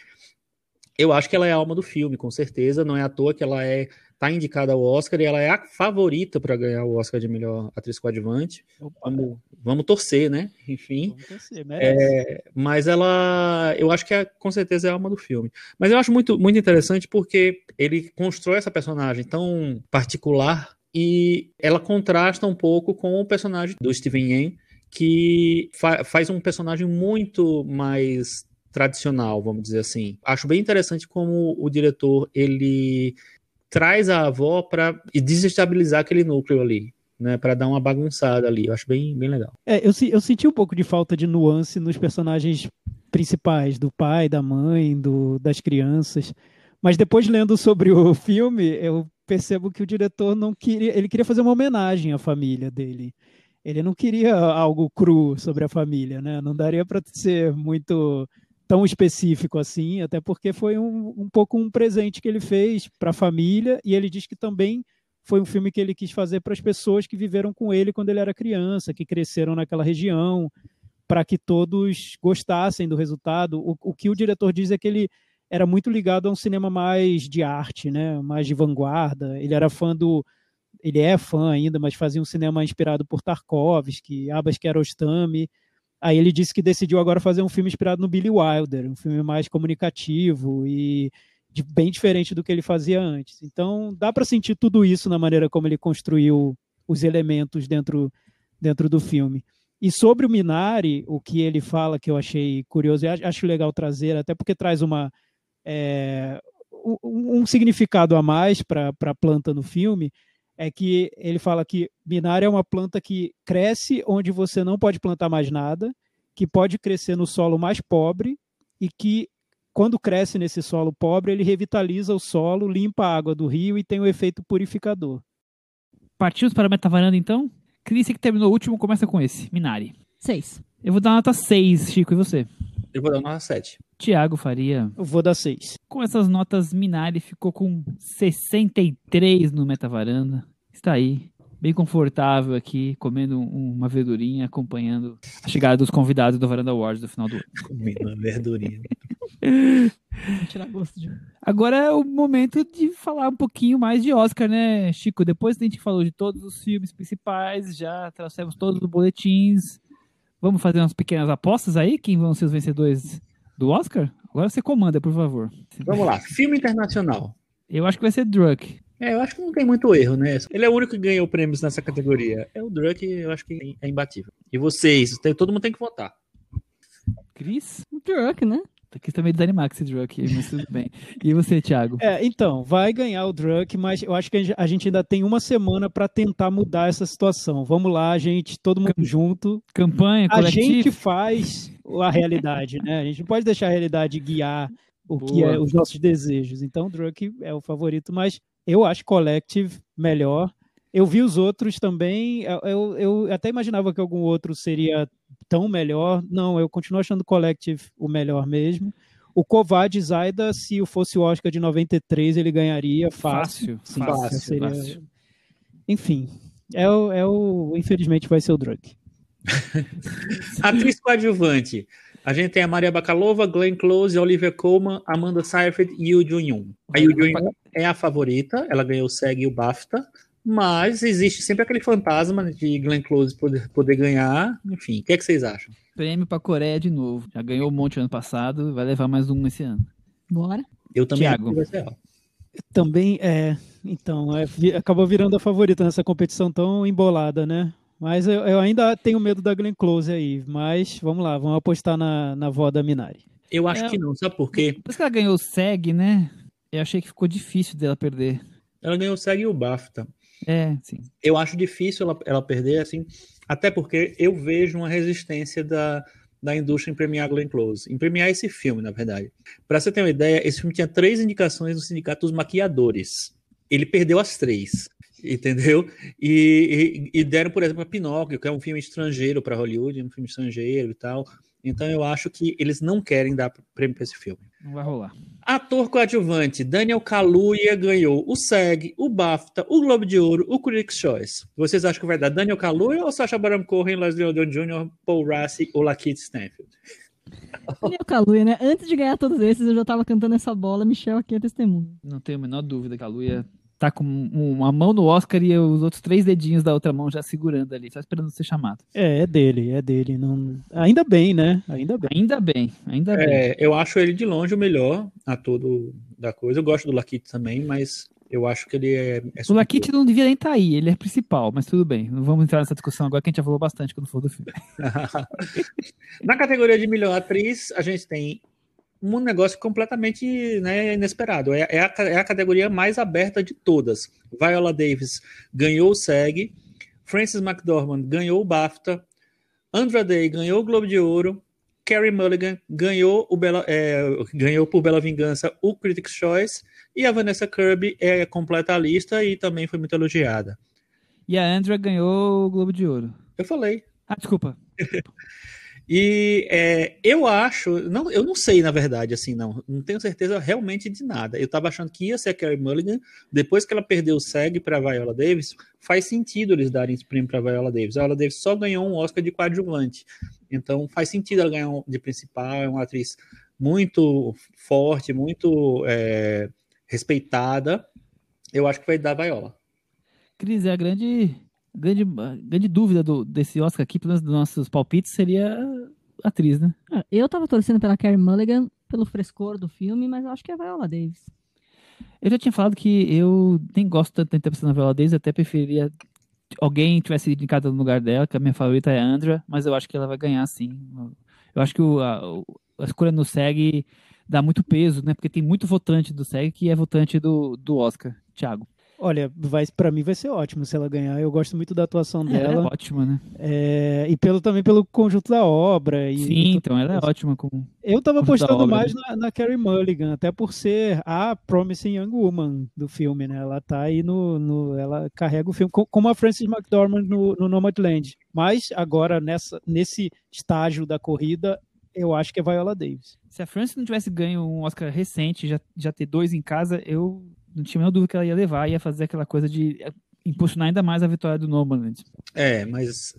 Eu acho que ela é a alma do filme, com certeza. Não é à toa que ela é tá indicada ao Oscar e ela é a favorita para ganhar o Oscar de melhor atriz coadjuvante. Vamos, vamos torcer, né? Enfim. Vamos torcer, é, mas ela, eu acho que é, com certeza é a alma do filme. Mas eu acho muito, muito interessante porque ele constrói essa personagem tão particular e ela contrasta um pouco com o personagem do Steven Yeun que fa faz um personagem muito mais tradicional, vamos dizer assim. Acho bem interessante como o diretor ele traz a avó para desestabilizar aquele núcleo ali. Né, para dar uma bagunçada ali, eu acho bem, bem legal. É, eu, eu senti um pouco de falta de nuance nos personagens principais, do pai, da mãe, do, das crianças. Mas depois lendo sobre o filme, eu percebo que o diretor não queria, ele queria fazer uma homenagem à família dele ele não queria algo cru sobre a família, né? Não daria para ser muito tão específico assim, até porque foi um, um pouco um presente que ele fez para a família e ele diz que também foi um filme que ele quis fazer para as pessoas que viveram com ele quando ele era criança, que cresceram naquela região, para que todos gostassem do resultado. O, o que o diretor diz é que ele era muito ligado a um cinema mais de arte, né? mais de vanguarda. Ele era fã do, ele é fã ainda, mas fazia um cinema inspirado por Tarkovsky, Abbas Kiarostami, Aí ele disse que decidiu agora fazer um filme inspirado no Billy Wilder, um filme mais comunicativo e de, bem diferente do que ele fazia antes. Então dá para sentir tudo isso na maneira como ele construiu os elementos dentro, dentro do filme. E sobre o Minari, o que ele fala que eu achei curioso e acho legal trazer, até porque traz uma, é, um, um, significado a mais para a planta no filme, é que ele fala que Minari é uma planta que cresce onde você não pode plantar mais nada, que pode crescer no solo mais pobre e que quando cresce nesse solo pobre, ele revitaliza o solo, limpa a água do rio e tem o um efeito purificador. Partimos para a metavaranda então? Cris, que terminou o último, começa com esse, Minari. Seis. Eu vou dar nota 6, Chico, e você? Eu vou dar nota 7. Tiago Faria. Eu vou dar 6. Com essas notas, Minari ficou com 63 no Metavaranda. Está aí, bem confortável aqui, comendo uma verdurinha, acompanhando a chegada dos convidados do Varanda Awards do final do ano. Comendo uma verdurinha. tirar gosto de. Agora é o momento de falar um pouquinho mais de Oscar, né, Chico? Depois que a gente falou de todos os filmes principais, já trouxemos todos os boletins. Vamos fazer umas pequenas apostas aí? Quem vão ser os vencedores do Oscar? Agora você comanda, por favor. Vamos lá. Filme internacional. Eu acho que vai ser Druk. É, eu acho que não tem muito erro, né? Ele é o único que ganhou prêmios nessa categoria. É o Druk, eu acho que é imbatível. E vocês? Todo mundo tem que votar. Cris? Druk, né? Aqui também desanimar com esse Druk, mas tudo bem. E você, Thiago? É, então, vai ganhar o Druk, mas eu acho que a gente ainda tem uma semana para tentar mudar essa situação. Vamos lá, gente, todo mundo junto. Campanha, coletivo. A gente faz a realidade, né? A gente não pode deixar a realidade guiar o Boa. que é os nossos desejos. Então, o Druk é o favorito, mas eu acho Collective melhor. Eu vi os outros também. Eu, eu até imaginava que algum outro seria tão melhor. Não, eu continuo achando o Collective o melhor mesmo. O Kovad Zaida, se fosse o Oscar de 93, ele ganharia fácil. Fácil, Sim, fácil, seria... fácil. Enfim, é o, é o, infelizmente vai ser o Drug. Atriz coadjuvante. A gente tem a Maria Bakalova, Glenn Close, Olivia Colman, Amanda Seyfried e Yoo Jun-yoon. A Yoo Jun-yoon é a favorita, ela ganhou o SEG e o BAFTA. Mas existe sempre aquele fantasma de Glenn Close poder, poder ganhar. Enfim, o que, é que vocês acham? Prêmio para Coreia de novo. Já ganhou um monte ano passado, vai levar mais um esse ano. Bora. Eu também Thiago. Também é. Então, é, acabou virando a favorita nessa competição tão embolada, né? Mas eu, eu, ainda tenho medo da Glenn Close aí. Mas vamos lá, vamos apostar na, na vó da Minari. Eu acho é, que não, sabe por quê? Depois que ela ganhou o SEG, né? Eu achei que ficou difícil dela perder. Ela ganhou o SEG e o BAFTA. É, sim. Eu acho difícil ela, ela perder, assim, até porque eu vejo uma resistência da, da indústria em premiar Glenn Close, em premiar esse filme, na verdade. Para você ter uma ideia, esse filme tinha três indicações no Sindicato dos Maquiadores. Ele perdeu as três, entendeu? E, e, e deram, por exemplo, a Pinóquio, que é um filme estrangeiro para Hollywood, um filme estrangeiro e tal. Então eu acho que eles não querem dar prêmio para esse filme. Não vai rolar. Ator coadjuvante, Daniel Kaluuya ganhou o SEG, o BAFTA, o Globo de Ouro, o Critics' Choice. Vocês acham que vai dar Daniel Kaluuya ou Sacha Baron Cohen, Leslie Odom Jr., Paul Rassi ou Lakeith Stanfield? Daniel Kaluuya, né? Antes de ganhar todos esses, eu já tava cantando essa bola. Michel aqui é testemunho. Não tenho a menor dúvida, Kaluuya tá com uma mão no Oscar e os outros três dedinhos da outra mão já segurando ali, só esperando ser chamado. É, é dele, é dele. Não... Ainda bem, né? Ainda bem. Ainda bem, ainda é, bem. Eu acho ele de longe o melhor a todo da coisa. Eu gosto do Laquite também, mas eu acho que ele é. é o Laquite não devia nem estar tá aí, ele é principal, mas tudo bem. Não vamos entrar nessa discussão agora que a gente já falou bastante quando for do filme. Na categoria de melhor atriz, a gente tem um negócio completamente né, inesperado. É, é, a, é, a, categoria mais aberta de todas. Viola Davis ganhou o SEG, Frances McDormand ganhou o BAFTA, Andra Day ganhou o Globo de Ouro, Carrie Mulligan ganhou, o Bela, é, ganhou por Bela Vingança o Critics' Choice, e a Vanessa Kirby é completa a lista e também foi muito elogiada. E a Andra ganhou o Globo de Ouro. Eu falei. Ah, desculpa. E é, eu acho, não, eu não sei na verdade, assim, não, não tenho certeza realmente de nada. Eu estava achando que ia ser a Carrie Mulligan, depois que ela perdeu o SEG para Viola Davis, faz sentido eles darem esse prêmio para Viola Davis. A Viola Davis só ganhou um Oscar de coadjuvante, então faz sentido ela ganhar um de principal, é uma atriz muito forte, muito é, respeitada. Eu acho que vai dar a Viola. Cris, é a grande grande, grande dúvida do, desse Oscar aqui, pelo menos dos nossos palpites, seria a atriz, né? Ah, Eu tava torcendo pela Carey Mulligan, pelo frescor do filme, mas eu acho que é a Viola Davis. Eu já tinha falado que eu nem gosto tanto da interpretação da Viola Davis, até preferiria que alguém tivesse indicado no lugar dela, que a minha favorita é a Andra, mas eu acho que ela vai ganhar sim. Eu acho que o, a, a escolha no SEG dá muito peso, né? Porque tem muito votante do SEG que é votante do, do Oscar, Thiago. Olha, vai, para mim vai ser ótimo se ela ganhar. Eu gosto muito da atuação Ela é dela. ótima, né? é, e pelo, também pelo conjunto da obra. E, Sim, então ela é ótima com. Eu tava apostando mais né? na, na Carey Mulligan, até por ser a Promising Young Woman do filme, né? Ela tá aí no. no- ela carrega o filme, co- como a Frances McDormand no, no Nomadland. Mas agora, nessa, nesse estágio da corrida, eu acho que é Viola Davis. Se a Frances não tivesse ganho um Oscar recente, já, já ter dois em casa, eu não tinha a menor dúvida que ela ia levar, ia fazer aquela coisa de eh, impulsionar ainda mais a vitória do Nomadland. É, mas,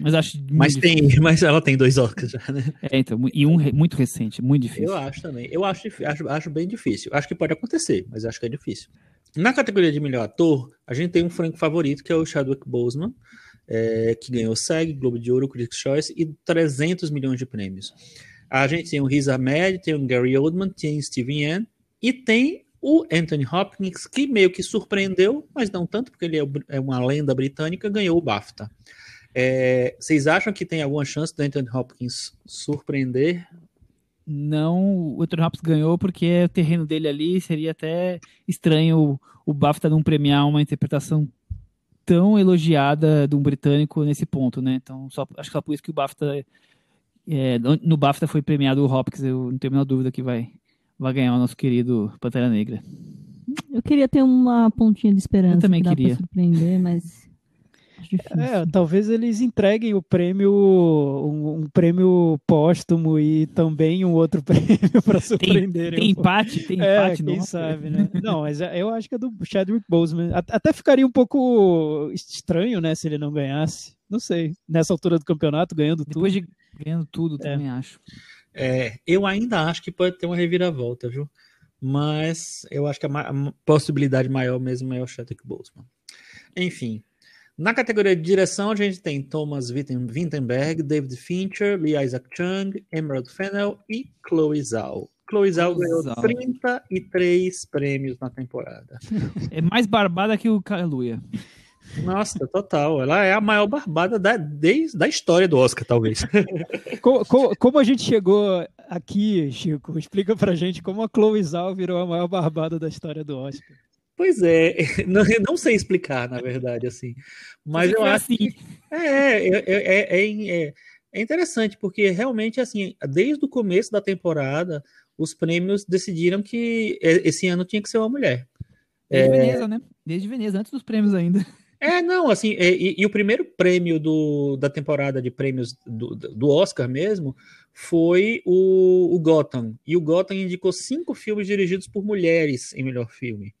Mas acho mas, difícil. tem, mas ela tem dois Oscars já, né? É, então, e um muito recente, muito difícil. Eu acho também. Eu acho, acho, acho bem difícil. Acho que pode acontecer, mas acho que é difícil. Na categoria de melhor ator, a gente tem um franco favorito, que é o Chadwick Boseman, é, que ganhou SEG, Globo de Ouro, Critics' Choice e 300 milhões de prêmios. A gente tem o Riz Ahmed, tem o Gary Oldman, tem Steven Yeun e tem o Anthony Hopkins, que meio que surpreendeu, mas não tanto, porque ele é é uma lenda britânica, ganhou o BAFTA. É, vocês acham que tem alguma chance do Anthony Hopkins surpreender Não, o Anthony Hopkins ganhou porque o terreno dele ali seria até estranho o, o BAFTA não premiar uma interpretação tão elogiada de um britânico nesse ponto, né? Então, só, acho que só por isso que o BAFTA é, no BAFTA foi premiado o Hopkins, eu não tenho a menor dúvida que vai, vai ganhar o nosso querido Pantera Negra. Eu queria ter uma pontinha de esperança. Eu também que dá queria. Pra surpreender, mas. Acho difícil. É, talvez eles entreguem o prêmio, um, um prêmio póstumo e também um outro prêmio para surpreenderem. Tem pouco. empate, tem É, empate, quem nossa. sabe, né? Não, mas é- eu acho que é do Chadwick Boseman. Até ficaria um pouco estranho, né, se ele não ganhasse. Não sei. Nessa altura do campeonato, ganhando tudo. Depois de ganhando tudo, É. também acho. É, eu ainda acho que pode ter uma reviravolta, viu? Mas eu acho que a, ma- a possibilidade maior mesmo é o Chadwick Boseman. Enfim, na categoria de direção a gente tem Thomas Vinterberg, David Fincher, Lee Isaac Chung, Emerald Fennell e Chloe Zhao. Chloe Zhao ganhou Zhao. 33 prêmios na temporada. É mais barbada que o Kaluuya. Nossa, total. Ela é a maior barbada da, desde, da história do Oscar, talvez. Co- co- como a gente chegou aqui, Chico? Explica pra gente como a Chloe Zhao virou a maior barbada da história do Oscar. Pois é, não, eu não sei explicar, na verdade, assim. Mas eu acho assim. É, é, é, é, é- é interessante, porque realmente, assim, desde o começo da temporada, os prêmios decidiram que e- esse ano tinha que ser uma mulher. Desde Veneza, né? Desde Veneza, antes dos prêmios ainda. É, não, assim, e, e o primeiro prêmio do, da temporada de prêmios do, do Oscar mesmo foi o, o Gotham. E o Gotham indicou cinco filmes dirigidos por mulheres em melhor filme.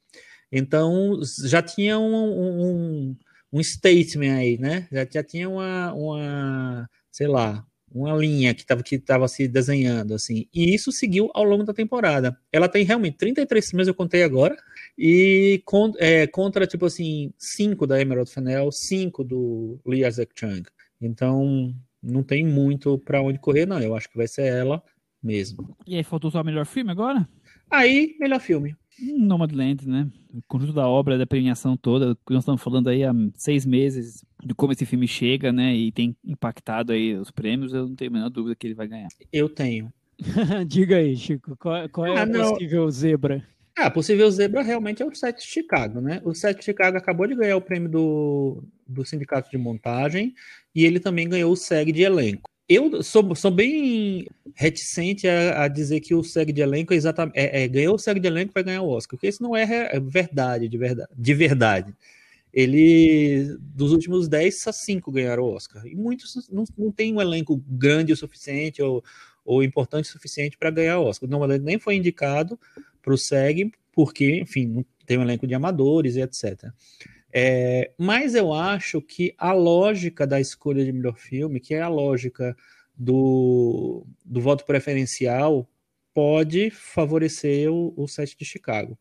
Então, já tinha um, um, um statement aí, né? Já, já tinha uma, uma, sei lá, uma linha que estava que tava se desenhando, assim. E isso seguiu ao longo da temporada. Ela tem realmente 33 filmes, eu contei agora, e con- é, contra, tipo assim, cinco da Emerald Fennell, cinco do Lee Isaac Chung. Então, não tem muito para onde correr, não. Eu acho que vai ser ela mesmo. E aí, faltou só o melhor filme agora? Aí, melhor filme. Nomadland, né? O conjunto da obra, da premiação toda, que nós estamos falando aí há seis meses de como esse filme chega, né? E tem impactado aí os prêmios, eu não tenho a menor dúvida que ele vai ganhar. Eu tenho. Diga aí, Chico, qual, qual é Ah, a não. possível zebra? Ah, possível zebra realmente é o Sete de Chicago, né? O Sete de Chicago acabou de ganhar o prêmio do, do Sindicato de Montagem e ele também ganhou o SEG de elenco. Eu sou, sou bem reticente a, a dizer que o SEG de elenco é exatamente, é, é, ganhou o SEG de elenco vai ganhar o Oscar, porque isso não é, é verdade, de verdade, de verdade. Ele, dos últimos 10, só 5 ganharam o Oscar. E muitos não, não tem um elenco grande o suficiente ou, ou importante o suficiente para ganhar o Oscar. Não, nem foi indicado para o SEG, porque, enfim, tem um elenco de amadores e etc. É, mas eu acho que a lógica da escolha de melhor filme, que é a lógica do, do voto preferencial, pode favorecer o, o set de Chicago.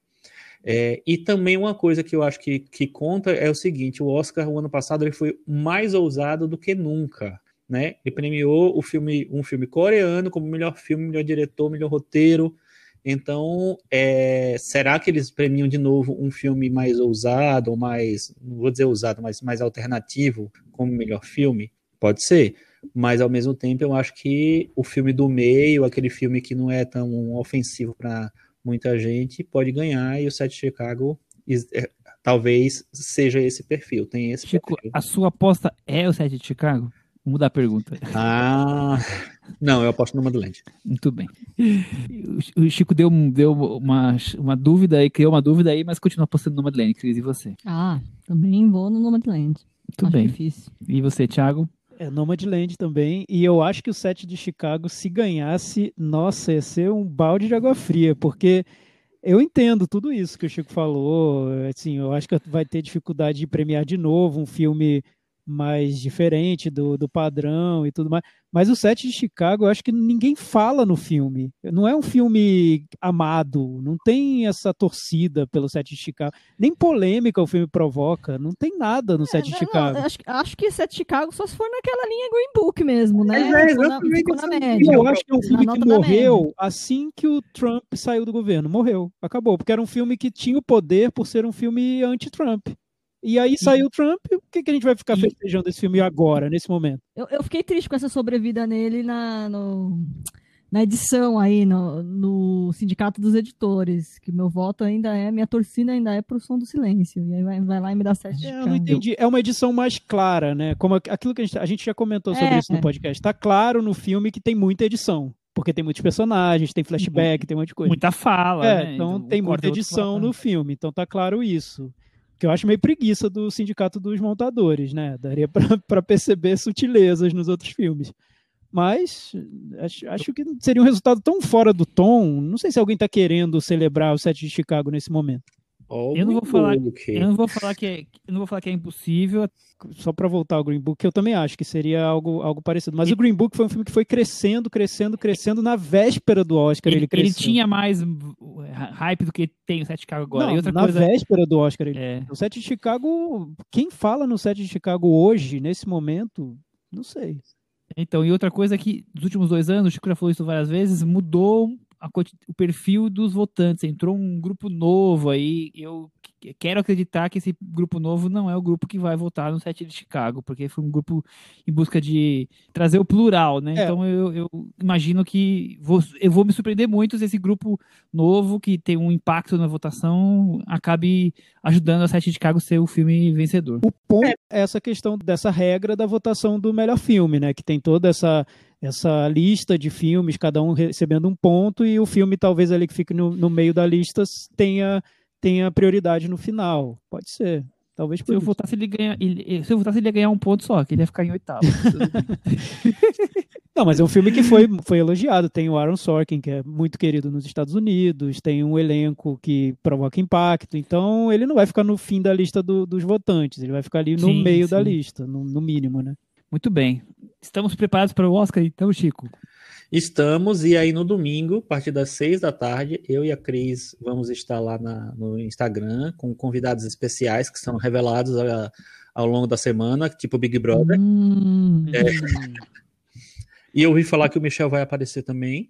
É, e também uma coisa que eu acho que, que conta é o seguinte: o Oscar, o ano passado, ele foi mais ousado do que nunca. Né? Ele premiou o filme, um filme coreano como melhor filme, melhor diretor, melhor roteiro. Então, é, será que eles premiam de novo um filme mais ousado, ou mais, não vou dizer ousado, mas mais alternativo como melhor filme? Pode ser. Mas ao mesmo tempo, eu acho que o filme do meio, aquele filme que não é tão ofensivo para muita gente, pode ganhar e o Sete de Chicago é, talvez seja esse perfil. Tem esse Chico, perfil. a sua aposta é o Sete de Chicago? Muda a pergunta. Ah, não, eu aposto no Madland. Muito bem. O Chico deu, deu uma, uma dúvida aí, criou uma dúvida aí, mas continua apostando no Madeleine, Cris, e você? Ah, também vou no Nomadland. Muito Acho bem. difícil. E você, Thiago? É Nomadland também. E eu acho que o set de Chicago, se ganhasse, nossa, ia ser um balde de água fria, porque eu entendo tudo isso que o Chico falou. Assim, eu acho que vai ter dificuldade de premiar de novo um filme mais diferente do, do padrão e tudo mais. Mas o set de Chicago, eu acho que ninguém fala no filme. Não é um filme amado, não tem essa torcida pelo set de Chicago. Nem polêmica o filme provoca, não tem nada no set de Não, Chicago. não, acho, acho que Sete de Chicago só se for naquela linha Green Book mesmo, né? É Ficou na. Eu acho que é um filme que morreu assim que o Trump saiu do governo. Morreu, acabou. Porque era um filme que tinha o poder por ser um filme anti-Trump. E aí saiu o Trump, o que, que a gente vai ficar E- festejando esse filme agora, nesse momento? Eu, eu fiquei triste com essa sobrevida nele na, no- na edição aí, no, no Sindicato dos Editores, que meu voto ainda é, minha torcida ainda é pro som do silêncio. E aí vai, vai lá e me dá sete É, eu não entendi. É uma edição mais clara, né? Como aqu- aquilo que a gente, a gente já comentou sobre É. isso no podcast. Tá claro no filme que tem muita edição. Porque tem muitos personagens, tem flashback, tem um monte de coisa. Muita fala, É, né? então O tem muita edição no filme, então tá claro isso. Que eu acho meio preguiça do sindicato dos montadores, né? Daria pra perceber sutilezas nos outros filmes. Mas acho, acho que seria um resultado tão fora do tom. Não sei se alguém tá querendo celebrar o set de Chicago nesse momento. Eu não vou falar-. Eu não vou falar que é, eu não vou falar que é impossível. Só pra voltar ao Green Book, eu também acho que seria algo, algo parecido. Mas E- o Green Book foi um filme que foi crescendo, crescendo, crescendo. Na véspera do Oscar ele, Ele, ele cresceu. tinha mais uh, hype do que tem o Sete de Chicago agora. Não, e na coisa. véspera do Oscar ele É, O set de Chicago, quem fala no set de Chicago hoje, nesse momento, não sei. então, e outra coisa é que nos últimos dois anos, o Chico já falou isso várias vezes, mudou a o perfil dos votantes. Entrou um grupo novo aí. Eu quero acreditar que esse grupo novo não é o grupo que vai votar no set de Chicago, porque foi um grupo em busca de trazer o plural, né? É. Então eu, eu imagino que vou, eu vou me surpreender muito se esse grupo novo, que tem um impacto na votação, acabe ajudando a set de Chicago ser o filme vencedor. O ponto é essa questão dessa regra da votação do melhor filme, né? Que tem toda essa, essa lista de filmes, cada um recebendo um ponto, e o filme talvez ali que fique no, no meio da lista tenha, tenha prioridade no final. Pode ser. Talvez Se eu isso. votasse, ele ganha, ele, se eu votasse, ele ia ganhar um ponto só, que ele ia ficar em oitavo. Não, mas é um filme que foi, foi elogiado. Tem o Aaron Sorkin, que é muito querido nos Estados Unidos, tem um elenco que provoca impacto. Então, ele não vai ficar no fim da lista do- dos votantes, ele vai ficar ali no Sim, meio da sim. lista, no, no mínimo, né? Muito bem. Estamos preparados para o Oscar, então, Chico? Estamos, e aí no domingo, a partir das seis da tarde, eu e a Cris vamos estar lá na- no Instagram com convidados especiais que são revelados a- ao longo da semana, tipo Big Brother. Hum. E eu ouvi falar que o Michel vai aparecer também.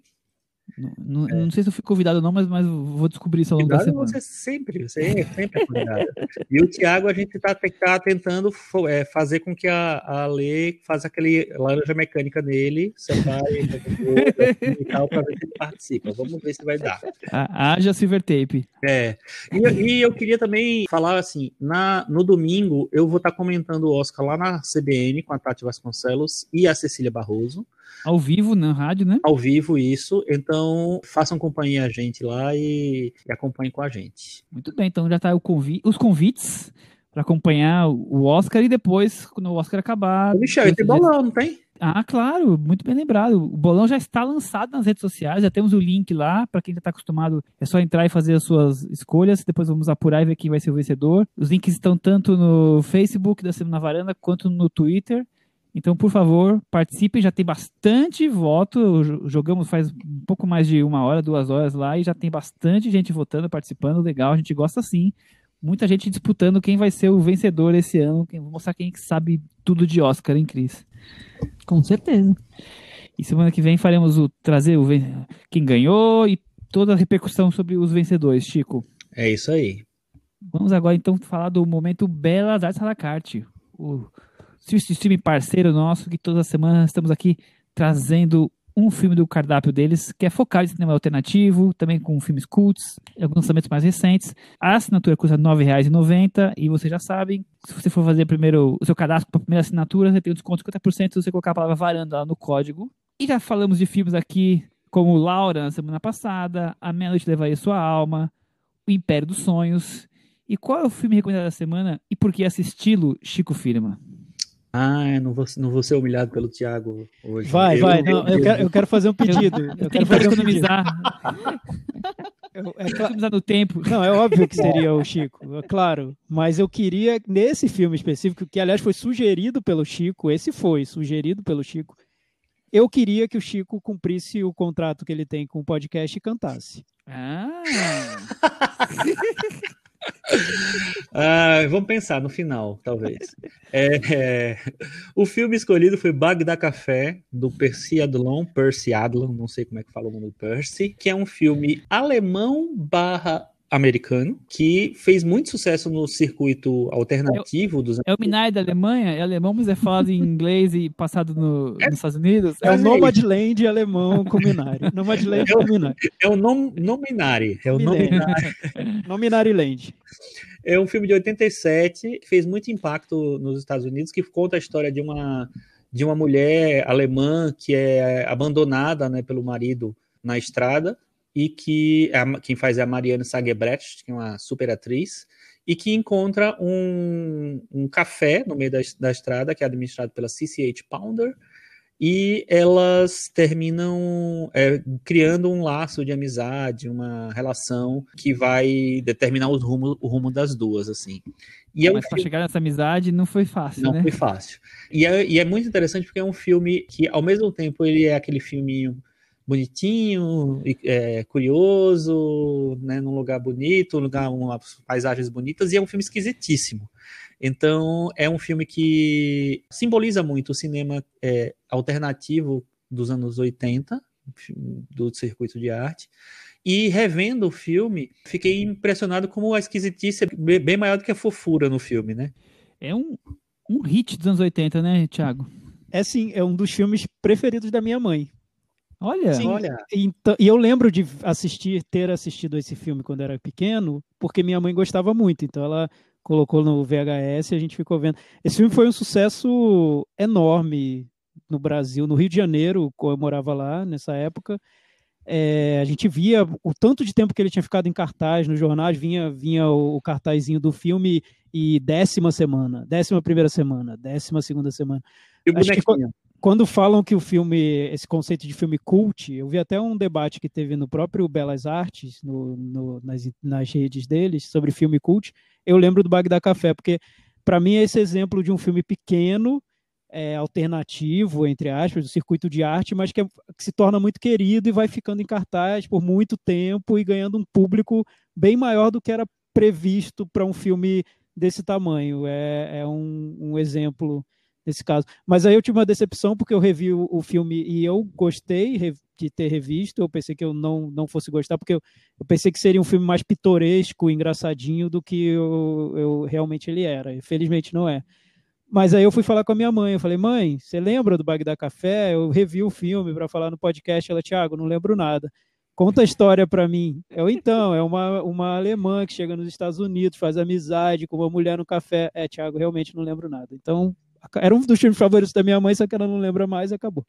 Não, não- não sei se eu fui convidado ou não, mas, mas vou descobrir isso ao longo da Convidado semana. você sempre, você é sempre é convidado. e o Thiago, a gente está tá tentando é, fazer com que a, a Lê faça aquele laranja mecânica nele, separe e tal, para ver se ele participa. Vamos ver se vai dar. Haja Silver Tape. É. E, e eu queria também falar assim: na, no domingo eu vou estar comentando o Oscar lá na CBN com a Tati Vasconcelos e a Cecília Barroso, Ao vivo, na rádio, né? ao vivo isso. Então façam companhia a gente lá e, e acompanhem com a gente. Muito bem, então já tá o convi os convites para acompanhar o Oscar e depois, quando o Oscar acabar. Ô, Michel, tem bolão, não tem? Ah, claro, muito bem lembrado. O bolão já está lançado nas redes sociais, já temos o link lá, para quem já está acostumado, é só entrar e fazer as suas escolhas, depois vamos apurar e ver quem vai ser o vencedor. Os links estão tanto no Facebook da Semana Varanda quanto no Twitter. Então, por favor, participem, já tem bastante voto. Jogamos faz um pouco mais de uma hora, duas horas lá, e já tem bastante gente votando, participando. Legal, a gente gosta sim. Muita gente disputando quem vai ser o vencedor esse ano. Vou mostrar quem sabe tudo de Oscar, hein, Cris? Com certeza. E semana que vem faremos o trazer o quem ganhou e toda a repercussão sobre os vencedores, Chico. É isso aí. Vamos agora então falar do momento Belas Artes à la carte. O stream parceiro nosso, que todas as semanas estamos aqui trazendo um filme do cardápio deles, que é focado em cinema alternativo, também com filmes cults, alguns lançamentos mais recentes. A assinatura custa R$ 9,90 e vocês já sabem, se você for fazer primeiro o seu cadastro para a primeira assinatura, você tem um desconto de 50% se você colocar a palavra varanda lá no código. E já falamos de filmes aqui como Laura na semana passada, A Meia Noite Levaria Sua Alma, O Império dos Sonhos. E qual é o filme recomendado da semana e por que assisti-lo, Chico Firma? Ah, não vou, não vou ser humilhado pelo Thiago hoje. Vai, eu, vai. Eu, não, eu, quero, eu quero fazer um pedido. Eu, eu quero fazer economizar. Eu, é economizar no tempo. Não, é óbvio que seria o Chico, é claro. Mas eu queria, nesse filme específico, que aliás foi sugerido pelo Chico, esse foi sugerido pelo Chico, eu queria que o Chico cumprisse o contrato que ele tem com o podcast e cantasse. Ah! ah, vamos pensar no final, talvez. É, é, o filme escolhido foi Bagdá Café, do Percy Adlon, Percy Adlon, não sei como é que fala o nome do Percy, que é um filme alemão barra americano, que fez muito sucesso no circuito alternativo é, dos É o Minari da Alemanha? É alemão, mas é falado em inglês e passado no, é, nos Estados Unidos? É, é o Nomadland alemão com Minari. Nomadland é com Minari. É o nom, Nominari. É o Nominari. Nominari Land. É um filme de 87 que fez muito impacto nos Estados Unidos, que conta a história de uma, de uma mulher alemã que é abandonada né, pelo marido na estrada e que a, quem faz é a Marianne Sagebrecht, que é uma super atriz, e que encontra um, um café no meio da, da estrada, que é administrado pela CCH Pounder, e elas terminam é, criando um laço de amizade, uma relação que vai determinar os rumo, o rumo das duas, assim. E é Mas um para chegar nessa amizade não foi fácil, não né? foi fácil. E é, e é muito interessante porque é um filme que, ao mesmo tempo, ele é aquele filminho bonitinho, é, curioso, né, num lugar bonito, um lugar, umas paisagens bonitas, e é um filme esquisitíssimo. Então, é um filme que simboliza muito o cinema é, alternativo dos anos 80, do circuito de arte. E revendo o filme, fiquei impressionado como a esquisitice é bem maior do que a fofura no filme, né? É um, um hit dos anos 80, né, Thiago? É sim, é um dos filmes preferidos da minha mãe. Olha, Sim, olha. Então, e eu lembro de assistir, ter assistido esse filme quando era pequeno, porque minha mãe gostava muito. Então ela colocou no VHS e a gente ficou vendo. Esse filme foi um sucesso enorme no Brasil, no Rio de Janeiro, eu morava lá nessa época. É, a gente via o tanto de tempo que ele tinha ficado em cartaz nos jornais, vinha, vinha o, o cartazinho do filme e décima semana, décima primeira semana, décima segunda semana. E o bonequinho quando falam que o filme, esse conceito de filme cult, eu vi até um debate que teve no próprio Belas Artes, no, no, nas, nas redes deles, sobre filme cult, eu lembro do Bagdá Café, porque para mim é esse exemplo de um filme pequeno, é, alternativo, entre aspas, do circuito de arte, mas que, é, que se torna muito querido e vai ficando em cartaz por muito tempo e ganhando um público bem maior do que era previsto para um filme desse tamanho. É, é um, um exemplo nesse caso. Mas aí eu tive uma decepção porque eu revi o, o filme e eu gostei de ter revisto. Eu pensei que eu não, não fosse gostar, porque eu, eu pensei que seria um filme mais pitoresco, engraçadinho do que eu, eu realmente ele era. Infelizmente não é. Mas aí eu fui falar com a minha mãe. Eu falei, mãe, você lembra do Bagdá Café? Eu revi o filme para falar no podcast. Ela, Thiago, não lembro nada. Conta a história para mim. Eu, então, é uma, uma alemã que chega nos Estados Unidos, faz amizade com uma mulher no café. É, Thiago, realmente não lembro nada. Então, era um dos filmes favoritos da minha mãe, só que ela não lembra mais e acabou.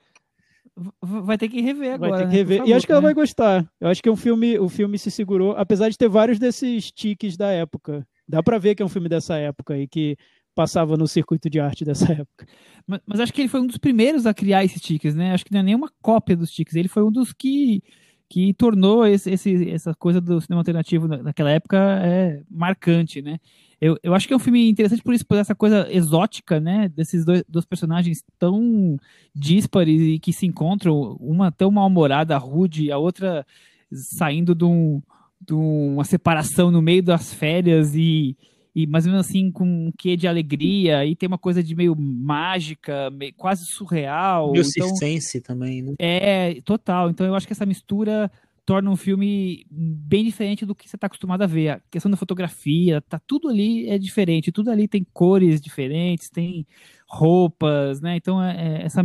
Vai ter que rever agora. Vai ter que rever. Favor, e acho que ela né? vai gostar. Eu acho que é um filme, o filme se segurou, apesar de ter vários desses tiques da época. Dá para ver que é um filme dessa época e que passava no circuito de arte dessa época. Mas, mas, acho que ele foi um dos primeiros a criar esses tiques, né? Acho que não é nenhuma cópia dos tiques. Ele foi um dos que, que tornou esse, esse, essa coisa do cinema alternativo naquela época é, marcante, né? Eu, eu acho que é um filme interessante por isso, por essa coisa exótica, né? Desses dois, dois personagens tão díspares e que se encontram, uma tão mal-humorada, rude, a outra saindo de, um, de uma separação no meio das férias e, e mais ou menos assim com um quê de alegria e tem uma coisa de meio mágica, meio, quase surreal. Meio então, circense também, né? É, total. Então eu acho que essa mistura torna um filme bem diferente do que você está acostumado a ver. A questão da fotografia, tá tudo ali é diferente, tudo ali tem cores diferentes, tem roupas, né? Então é, é essa,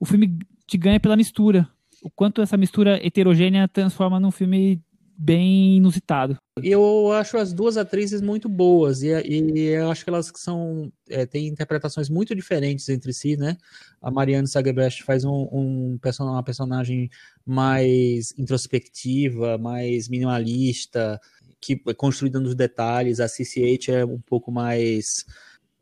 o filme te ganha pela mistura. O quanto essa mistura heterogênea transforma num filme bem inusitado. Eu acho as duas atrizes muito boas e, e eu acho que elas são é, têm interpretações muito diferentes entre si, né? A Marianne Sagebrecht faz um, um person uma personagem mais introspectiva, mais minimalista, que é construída nos detalhes. A CCH é um pouco mais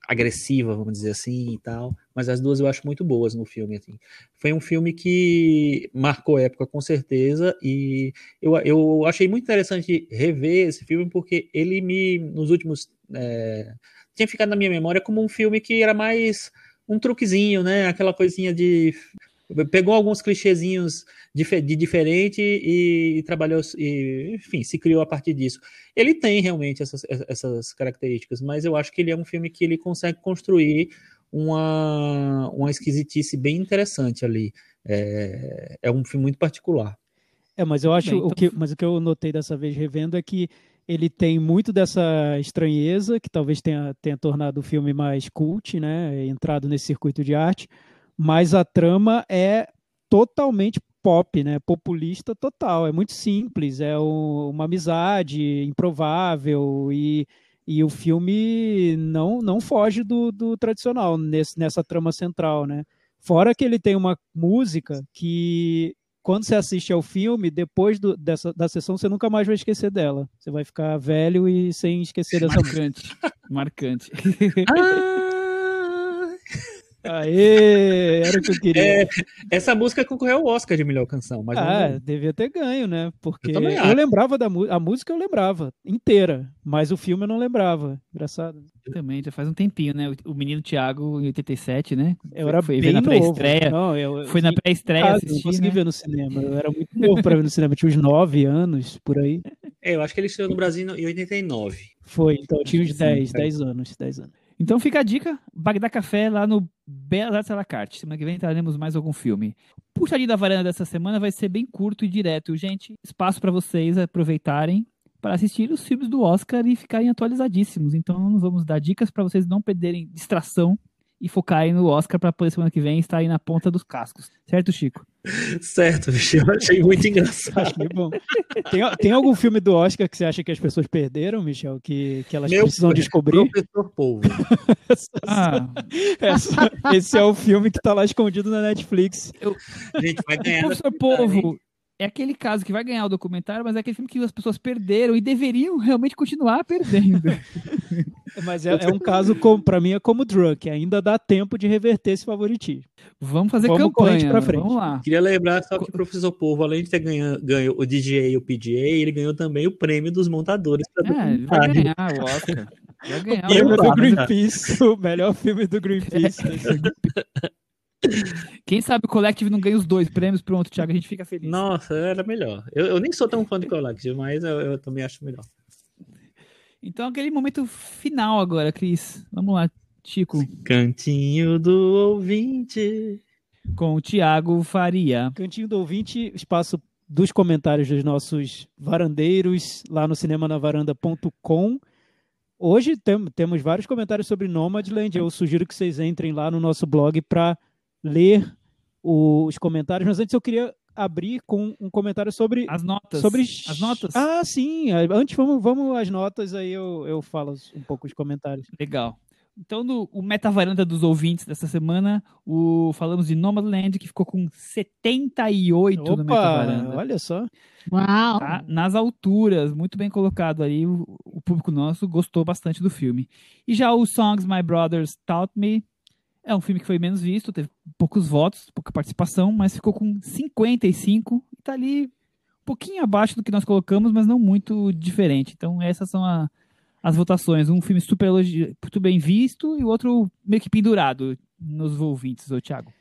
agressiva, vamos dizer assim e tal, mas as duas eu acho muito boas no filme. Assim. Foi um filme que marcou época com certeza e eu, eu achei muito interessante rever esse filme porque ele me, nos últimos, é, tinha ficado na minha memória como um filme que era mais um truquezinho, né? Aquela coisinha de pegou alguns clichêzinhos de, de diferente e, e, trabalhou, e, enfim, se criou a partir disso. Ele tem realmente essas, essas características, mas eu acho que ele é um filme que ele consegue construir uma, uma esquisitice bem interessante ali. É, é um filme muito particular. É, mas eu acho Bem, então... o que, mas o que eu notei dessa vez revendo é que ele tem muito dessa estranheza que talvez tenha, tenha tornado o filme mais cult, né, entrado nesse circuito de arte, mas a trama é totalmente pop, né? Populista total. É muito simples, é o, uma amizade improvável e, e o filme não, não foge do, do tradicional nesse, nessa trama central, né? Fora que ele tem uma música que quando você assiste ao filme, depois do, dessa, da sessão, você nunca mais vai esquecer dela. Você vai ficar velho e sem esquecer dessa Marcante. Marcante. ah! Aê, era o que eu queria. É, essa música concorreu ao Oscar de melhor canção. Mas ah, não... devia ter ganho, né? Porque eu, eu lembrava da música, a música eu lembrava inteira, mas o filme eu não lembrava. Engraçado. Eu também, já faz um tempinho, né? O, menino Thiago, em 87, né? Eu era foi bem na pré-estreia. Foi na pré-estreia assistir, Não consegui né? ver no cinema. Eu era muito novo pra ver no cinema. Eu tinha uns 9 anos, por aí. É, eu acho que ele estreou no Brasil em 89. Foi, então eu tinha uns 10, 10 anos, 10 anos. Então fica a dica, Bagdá Café lá no Bela Artes carte. Semana que vem traremos mais algum filme. Puxadinho da varanda dessa semana vai ser bem curto e direto, gente. Espaço para vocês aproveitarem para assistir os filmes do Oscar e ficarem atualizadíssimos. Então vamos dar dicas para vocês não perderem distração e focar aí no Oscar para poder semana que vem estar aí na ponta dos cascos. Certo, Chico? Certo, bicho. Eu achei muito engraçado. Achei bom. Tem, tem, algum filme do Oscar que você acha que as pessoas perderam, Michel? Que, que elas Meu precisam descobrir? Professor Polvo. ah. Essa, esse é o filme que está lá escondido na Netflix. Eu... Gente, vai ganhar. Professor Polvo, é aquele caso que vai ganhar o documentário, mas é aquele filme que as pessoas perderam e deveriam realmente continuar perdendo. mas é, é, um caso, para mim, é como Drunk, ainda dá tempo de reverter esse favoritismo. Vamos fazer Vamos campanha, pra frente. vamos lá. Queria lembrar só que o Professor Povo, além de ter ganho, ganho o DJ e o PGA, ele ganhou também o prêmio dos montadores. É, ele vai ganhar o Oscar. Vai ganhar o filme do Greenpeace, o melhor filme do Greenpeace. Quem sabe o Collective não ganha os dois prêmios, pronto, Thiago, a gente fica feliz. Nossa, era melhor. Eu, eu nem sou tão fã do Collective, mas eu, eu, também acho melhor. Então, aquele momento final agora, Cris. Vamos lá, Chico. Cantinho do ouvinte. Com o Thiago Faria. Cantinho do ouvinte, espaço dos comentários dos nossos varandeiros lá no cinemanavaranda.com. Hoje tem, temos vários comentários sobre Nomadland. Eu sugiro que vocês entrem lá no nosso blog para ler os comentários, mas antes eu queria abrir com um comentário sobre as notas. Sobre as notas. Ah, sim. Antes vamos, vamos às notas aí eu, eu falo um pouco os comentários. Legal. Então, no o metavaranda dos ouvintes dessa semana, o, falamos de Nomadland, que ficou com 78 Opa, no metavaranda. Olha só. Uau! Tá nas alturas, muito bem colocado aí. O, o, público nosso gostou bastante do filme. E já o Songs My Brothers Taught Me é um filme que foi menos visto, teve poucos votos, pouca participação, mas ficou com 55 e tá ali um pouquinho abaixo do que nós colocamos, mas não muito diferente. Então essas são a, as votações. Um filme super, muito bem visto e o outro meio que pendurado nos ouvintes, ô Thiago.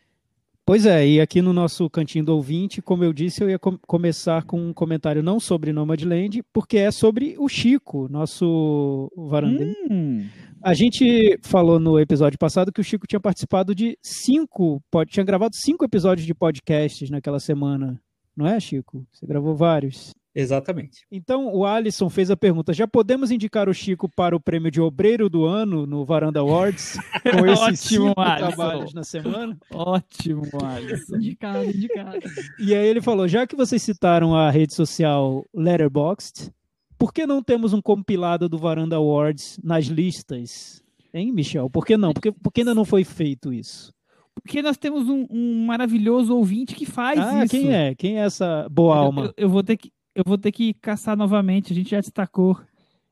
Pois é, e aqui no nosso cantinho do ouvinte, como eu disse, eu ia com começar com um comentário não sobre Nomadland, porque é sobre o Chico, nosso varandão. Hum. A gente falou no episódio passado que o Chico tinha participado de cinco, pode, tinha gravado cinco episódios de podcasts naquela semana, não é, Chico? Você gravou vários. Exatamente. Então, o Alisson fez a pergunta: já podemos indicar o Chico para o prêmio de obreiro do ano no Varanda Awards? Com esses Ótimo, cinco Alisson. trabalhos na semana? Ótimo, Alisson. Indicado, indicado. E aí ele falou: já que vocês citaram a rede social Letterboxd, por que não temos um compilado do Varanda Awards nas listas? Hein, Michel? Por que não? Por que, por que ainda não foi feito isso? Porque nós temos um, um maravilhoso ouvinte que faz ah, isso. quem é? Quem é essa boa Eu- alma? Eu, eu vou ter que, eu vou ter que caçar novamente. A gente já destacou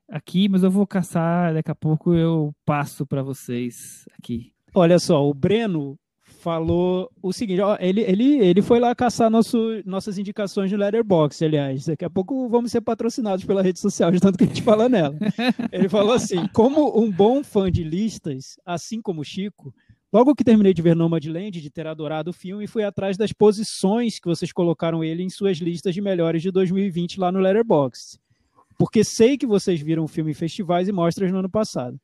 aqui, mas eu vou caçar. Daqui a pouco eu passo para vocês aqui. Olha só, o Breno falou o seguinte, ó, ele, ele, ele foi lá caçar nosso, nossas indicações no Letterboxd, aliás. Daqui a pouco vamos ser patrocinados pela rede social, de tanto que a gente fala nela. Ele falou assim, como um bom fã de listas, assim como Chico, logo que terminei de ver Nomadland, de ter adorado o filme, fui atrás das posições que vocês colocaram ele em suas listas de melhores de 2020 lá no Letterboxd. Porque sei que vocês viram o filme em festivais e mostras no ano passado.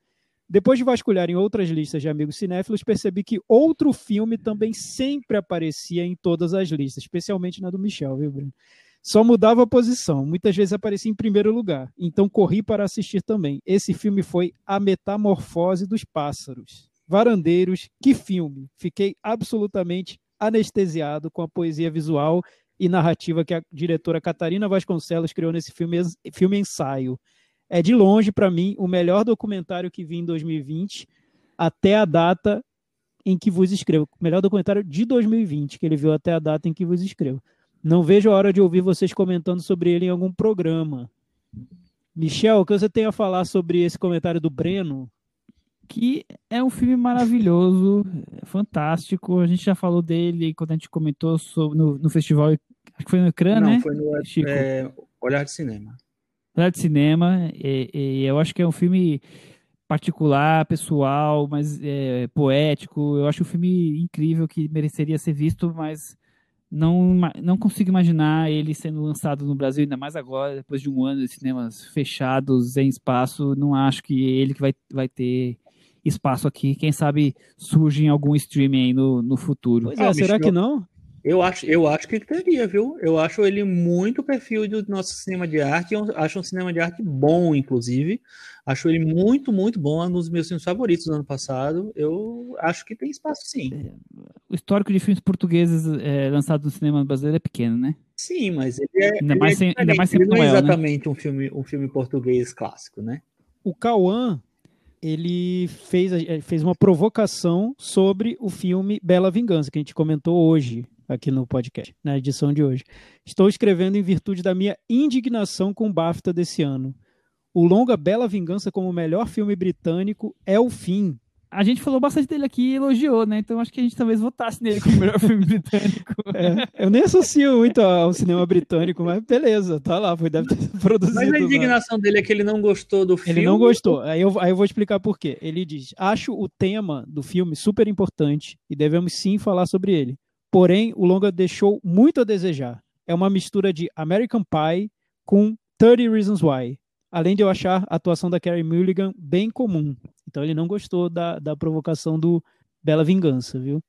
Depois de vasculhar em outras listas de amigos cinéfilos, percebi que outro filme também sempre aparecia em todas as listas, especialmente na do Michel, viu, Bruno? Só mudava a posição, muitas vezes aparecia em primeiro lugar, então corri para assistir também. Esse filme foi A Metamorfose dos Pássaros. Varandeiros, que filme! Fiquei absolutamente anestesiado com a poesia visual e narrativa que a diretora Catarina Vasconcelos criou nesse filme, filme ensaio é de longe, para mim, o melhor documentário que vi em 2020, até a data em que vos escrevo. O melhor documentário de 2020, que ele viu até a data em que vos escrevo. Não vejo a hora de ouvir vocês comentando sobre ele em algum programa. Michel, o que você tem a falar sobre esse comentário do Breno? Que é um filme maravilhoso, é fantástico. A gente já falou dele quando a gente comentou sobre, no, no festival. Acho que foi no ecrã, Não, né? foi no Chico? é, Olhar de Cinema. Olhar de cinema. E, e eu acho que é um filme particular, pessoal, mas é, poético. Eu acho um filme incrível que mereceria ser visto, mas não, não consigo imaginar ele sendo lançado no Brasil, ainda mais agora, depois de um ano de cinemas fechados, em espaço. Não acho que ele que vai, vai ter espaço aqui. Quem sabe surge em algum streaming aí no, no futuro. Pois Ah, é, será Michel. que não? Eu acho, eu acho que ele teria, viu? Eu acho ele muito perfil do nosso cinema de arte. Eu acho um cinema de arte bom, inclusive. Acho ele muito, muito bom. É um dos meus filmes favoritos do ano passado. Eu acho que tem espaço, sim. O histórico de filmes portugueses é, lançados no cinema brasileiro é pequeno, né? Sim, mas ele é, Ainda ele mais é sem- ainda diferente. mais sem ele não é né? exatamente um filme, um filme português clássico, né? o Cauã ele fez, fez uma provocação sobre o filme Bela Vingança, que a gente comentou hoje aqui no podcast, na edição de hoje. Estou escrevendo em virtude da minha indignação com o BAFTA desse ano. O longa Bela Vingança como o melhor filme britânico é o fim. A gente falou bastante dele aqui e elogiou, né? Então acho que a gente talvez votasse nele como o melhor filme britânico. É, eu nem associo muito ao cinema britânico, mas beleza, tá lá, foi deve ter produzido. Mas a lá. indignação dele é que ele não gostou do filme. Ele não gostou. Aí eu, aí eu vou explicar por quê. Ele diz: Acho o tema do filme super importante e devemos sim falar sobre ele. Porém, o longa deixou muito a desejar. É uma mistura de American Pie com 30 Reasons Why. Além de eu achar a atuação da Carey Mulligan bem comum. Então ele não gostou da, da provocação do Bela Vingança, viu?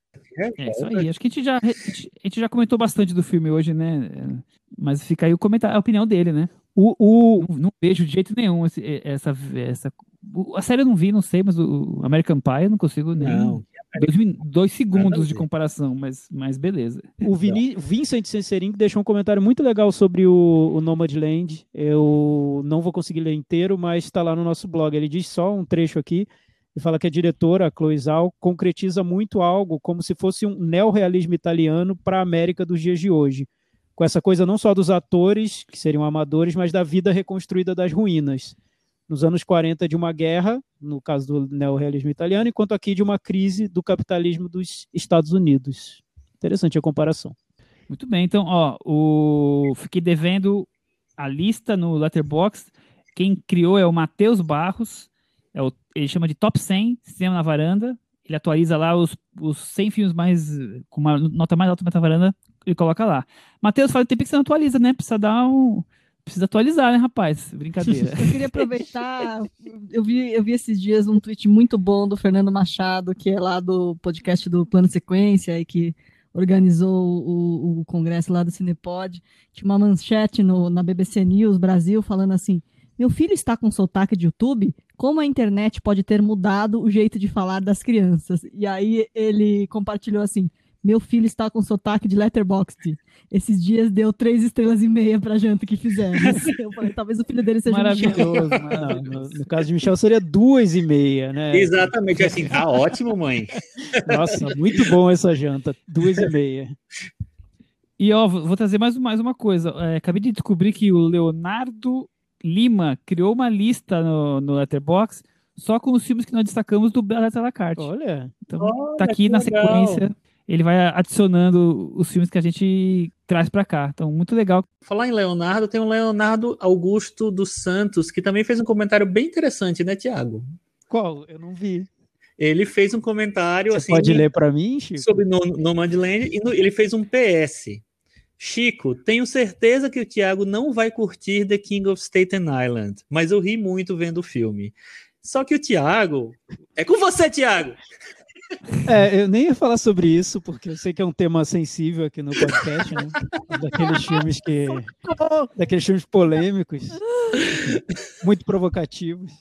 É isso aí. Acho que a gente já, a gente- a gente já comentou bastante do filme hoje, né? Mas fica aí o comentário, a opinião dele, né? O, o, Não, não vejo de jeito nenhum esse- essa, essa. o- A série eu não vi, não sei, mas o o American Pie eu não consigo nem. Não. Dois, dois segundos de comparação, mas, mas beleza. O Vini, Vincent Senserin deixou um comentário muito legal sobre o, o Nomadland. Eu não vou conseguir ler inteiro, mas está lá no nosso blog. Ele diz só um trecho aqui e fala que a diretora, a Chloe Zhao, concretiza muito algo como se fosse um neorrealismo italiano para a América dos dias de hoje. Com essa coisa não só dos atores, que seriam amadores, mas da vida reconstruída das ruínas. Nos anos 40 de uma guerra, no caso do neorrealismo italiano, enquanto aqui de uma crise do capitalismo dos Estados Unidos. Interessante a comparação. Muito bem, então, ó, o... fiquei devendo a lista no Letterboxd. Quem criou é o Matheus Barros. É o, ele chama de Top 100 Cinema na Varanda. Ele atualiza lá os, os 100 filmes mais com uma nota mais alta na varanda. Ele coloca lá. Matheus, fala tempo que você não atualiza, né? Precisa dar um. Precisa atualizar, né, rapaz? Brincadeira. Eu queria aproveitar. Eu vi, eu vi esses dias um tweet muito bom do Fernando Machado, que é lá do podcast do Plano Sequência e que organizou o, o congresso lá do Cinepod. Tinha uma manchete no, na BBC News Brasil falando assim: Meu filho está com sotaque de YouTube? Como a internet pode ter mudado o jeito de falar das crianças? E aí ele compartilhou assim: meu filho está com sotaque de letterboxd. Esses dias deu três estrelas e meia para a janta que fizemos. Eu falei, talvez o filho dele seja maravilhoso. Não, no, no, caso de Michel seria duas e meia, né? Exatamente, assim, tá ótimo, mãe. Nossa, muito bom essa janta, duas e meia. E ó, vou trazer mais, mais uma coisa. É, acabei de descobrir que o Leonardo Lima criou uma lista no, no Letterboxd só com os filmes que nós destacamos do Bela La Carte. Olha, então olha, tá aqui na legal. sequência ele vai adicionando os filmes que a gente traz para cá. Então, muito legal. Falar em Leonardo, tem o Leonardo Augusto dos Santos, que também fez um comentário bem interessante, né, Tiago? Qual? Eu não vi. Ele fez um comentário Você assim. Pode ler para mim, Chico? Sobre no Nomadland e no, ele fez um PS. Chico, tenho certeza que o Tiago não vai curtir The King of Staten Island, mas eu ri muito vendo o filme. Só que o Tiago. É com você, Tiago! É, eu nem ia falar sobre isso, porque eu sei que é um tema sensível aqui no podcast, né? Daqueles filmes que. Daqueles filmes polêmicos, muito provocativos.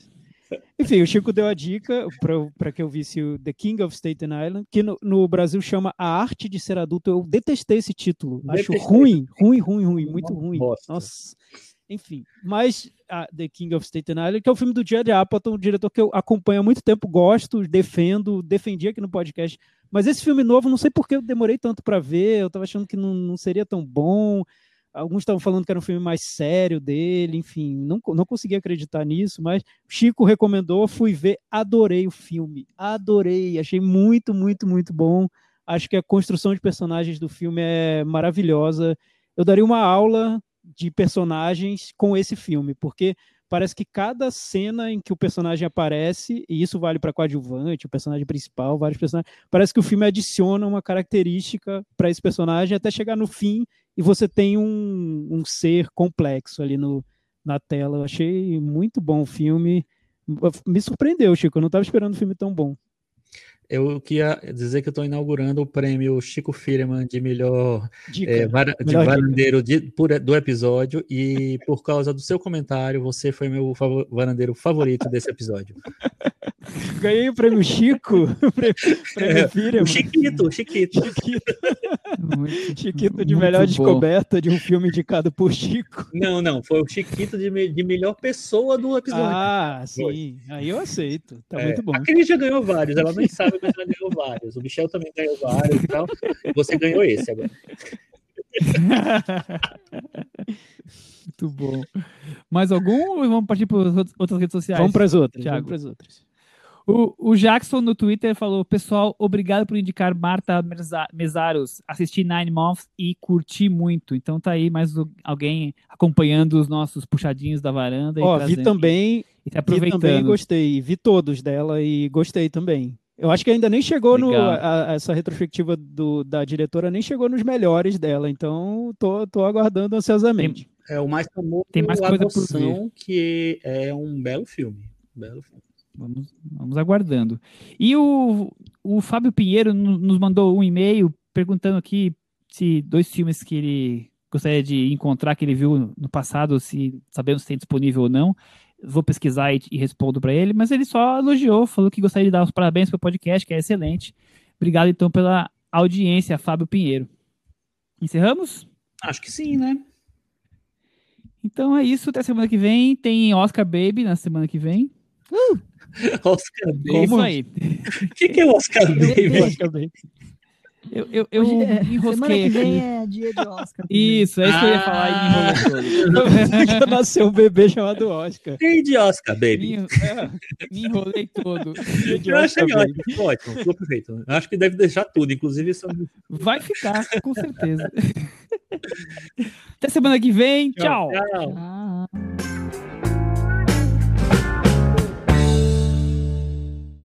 Enfim, o Chico deu a dica para que eu visse o The King of Staten Island, que no, no, Brasil chama A Arte de Ser Adulto. Eu detestei esse título. Acho ruim, ruim, ruim, ruim, muito ruim. Nossa. Enfim, mas The King of Staten Island, que é o filme do Judd Apatow, um diretor que eu acompanho há muito tempo, gosto, defendo, defendi aqui no podcast. Mas esse filme novo, não sei por que eu demorei tanto para ver, eu estava achando que não, não seria tão bom. Alguns estavam falando que era um filme mais sério dele, enfim, não, não consegui acreditar nisso, mas Chico recomendou, fui ver, adorei o filme, adorei, achei muito, muito, muito bom. Acho que a construção de personagens do filme é maravilhosa. Eu daria uma aula de personagens com esse filme, porque parece que cada cena em que o personagem aparece, e isso vale para coadjuvante, o personagem principal, vários personagens, parece que o filme adiciona uma característica para esse personagem até chegar no fim e você tem um, um ser complexo ali no, na tela. Eu achei muito bom o filme. Me surpreendeu, Chico. Eu não estava esperando um filme tão bom. Eu queria dizer que eu estou inaugurando o prêmio Chico Firman de melhor, Dica. é, vara, de Melhor varandeiro de- por- do episódio e por causa do seu comentário, você foi meu favor- varandeiro favorito desse episódio. Ganhei o prêmio Chico, o prêmio, prêmio É, Firman. O Chiquito, o Chiquito. Chiquito, Muito, Chiquito de melhor bom. descoberta de um filme indicado por Chico. Não, não, foi o Chiquito de, me- de melhor pessoa do episódio. Ah, sim. Aí eu aceito. Tá É, muito bom. A Cris já ganhou vários, ela nem sabe, mas ela ganhou vários. O Michel também ganhou vários e tal. Você ganhou esse agora. Muito bom. Mais algum ou vamos partir para outras redes sociais? Vamos para as outras. Thiago. Vamos para as outras. O, o Jackson no Twitter falou: Pessoal, obrigado por indicar Marta Mesaros. Assisti Nine Months e curti muito. Então tá aí mais alguém acompanhando os nossos puxadinhos da varanda. e Ó, vi também, e vi aproveitando. também gostei. Vi todos dela e gostei também. Eu acho que ainda nem chegou no. A- a- essa retrospectiva do, da diretora nem chegou nos melhores dela, então tô, tô aguardando ansiosamente. É o mais famoso Tem mais coisa por Adoção, que é um belo filme. Um belo filme. Vamos, vamos aguardando. E o, o Fábio Pinheiro no- nos mandou um e-mail perguntando aqui se dois filmes que ele gostaria de encontrar, que ele viu no passado, se sabemos se tem disponível ou não. Vou pesquisar e, e respondo para ele, mas ele só elogiou, falou que gostaria de dar os parabéns pelo podcast, que é excelente. Obrigado então pela audiência, Fábio Pinheiro. Encerramos? Acho que sim, né? Então é isso, até semana que vem. Tem Oscar Baby na semana que vem. Oscar É Baby. isso aí. O que, que é o Oscar Baby? Eu, eu, eu Hoje é- me semana enrosquei que vem aqui. é dia de Oscar. Isso, é isso que eu ia falar e me Ah. enrolei todo. Já nasceu um bebê chamado Oscar. E de Oscar Me, Baby? me enrolei todo. De Eu achei Oscar ótimo, Baby. ótimo, ficou perfeito. Acho que deve deixar tudo, inclusive isso. é Vai ficar, com certeza. Até semana que vem. Tchau. Tchau. Ah.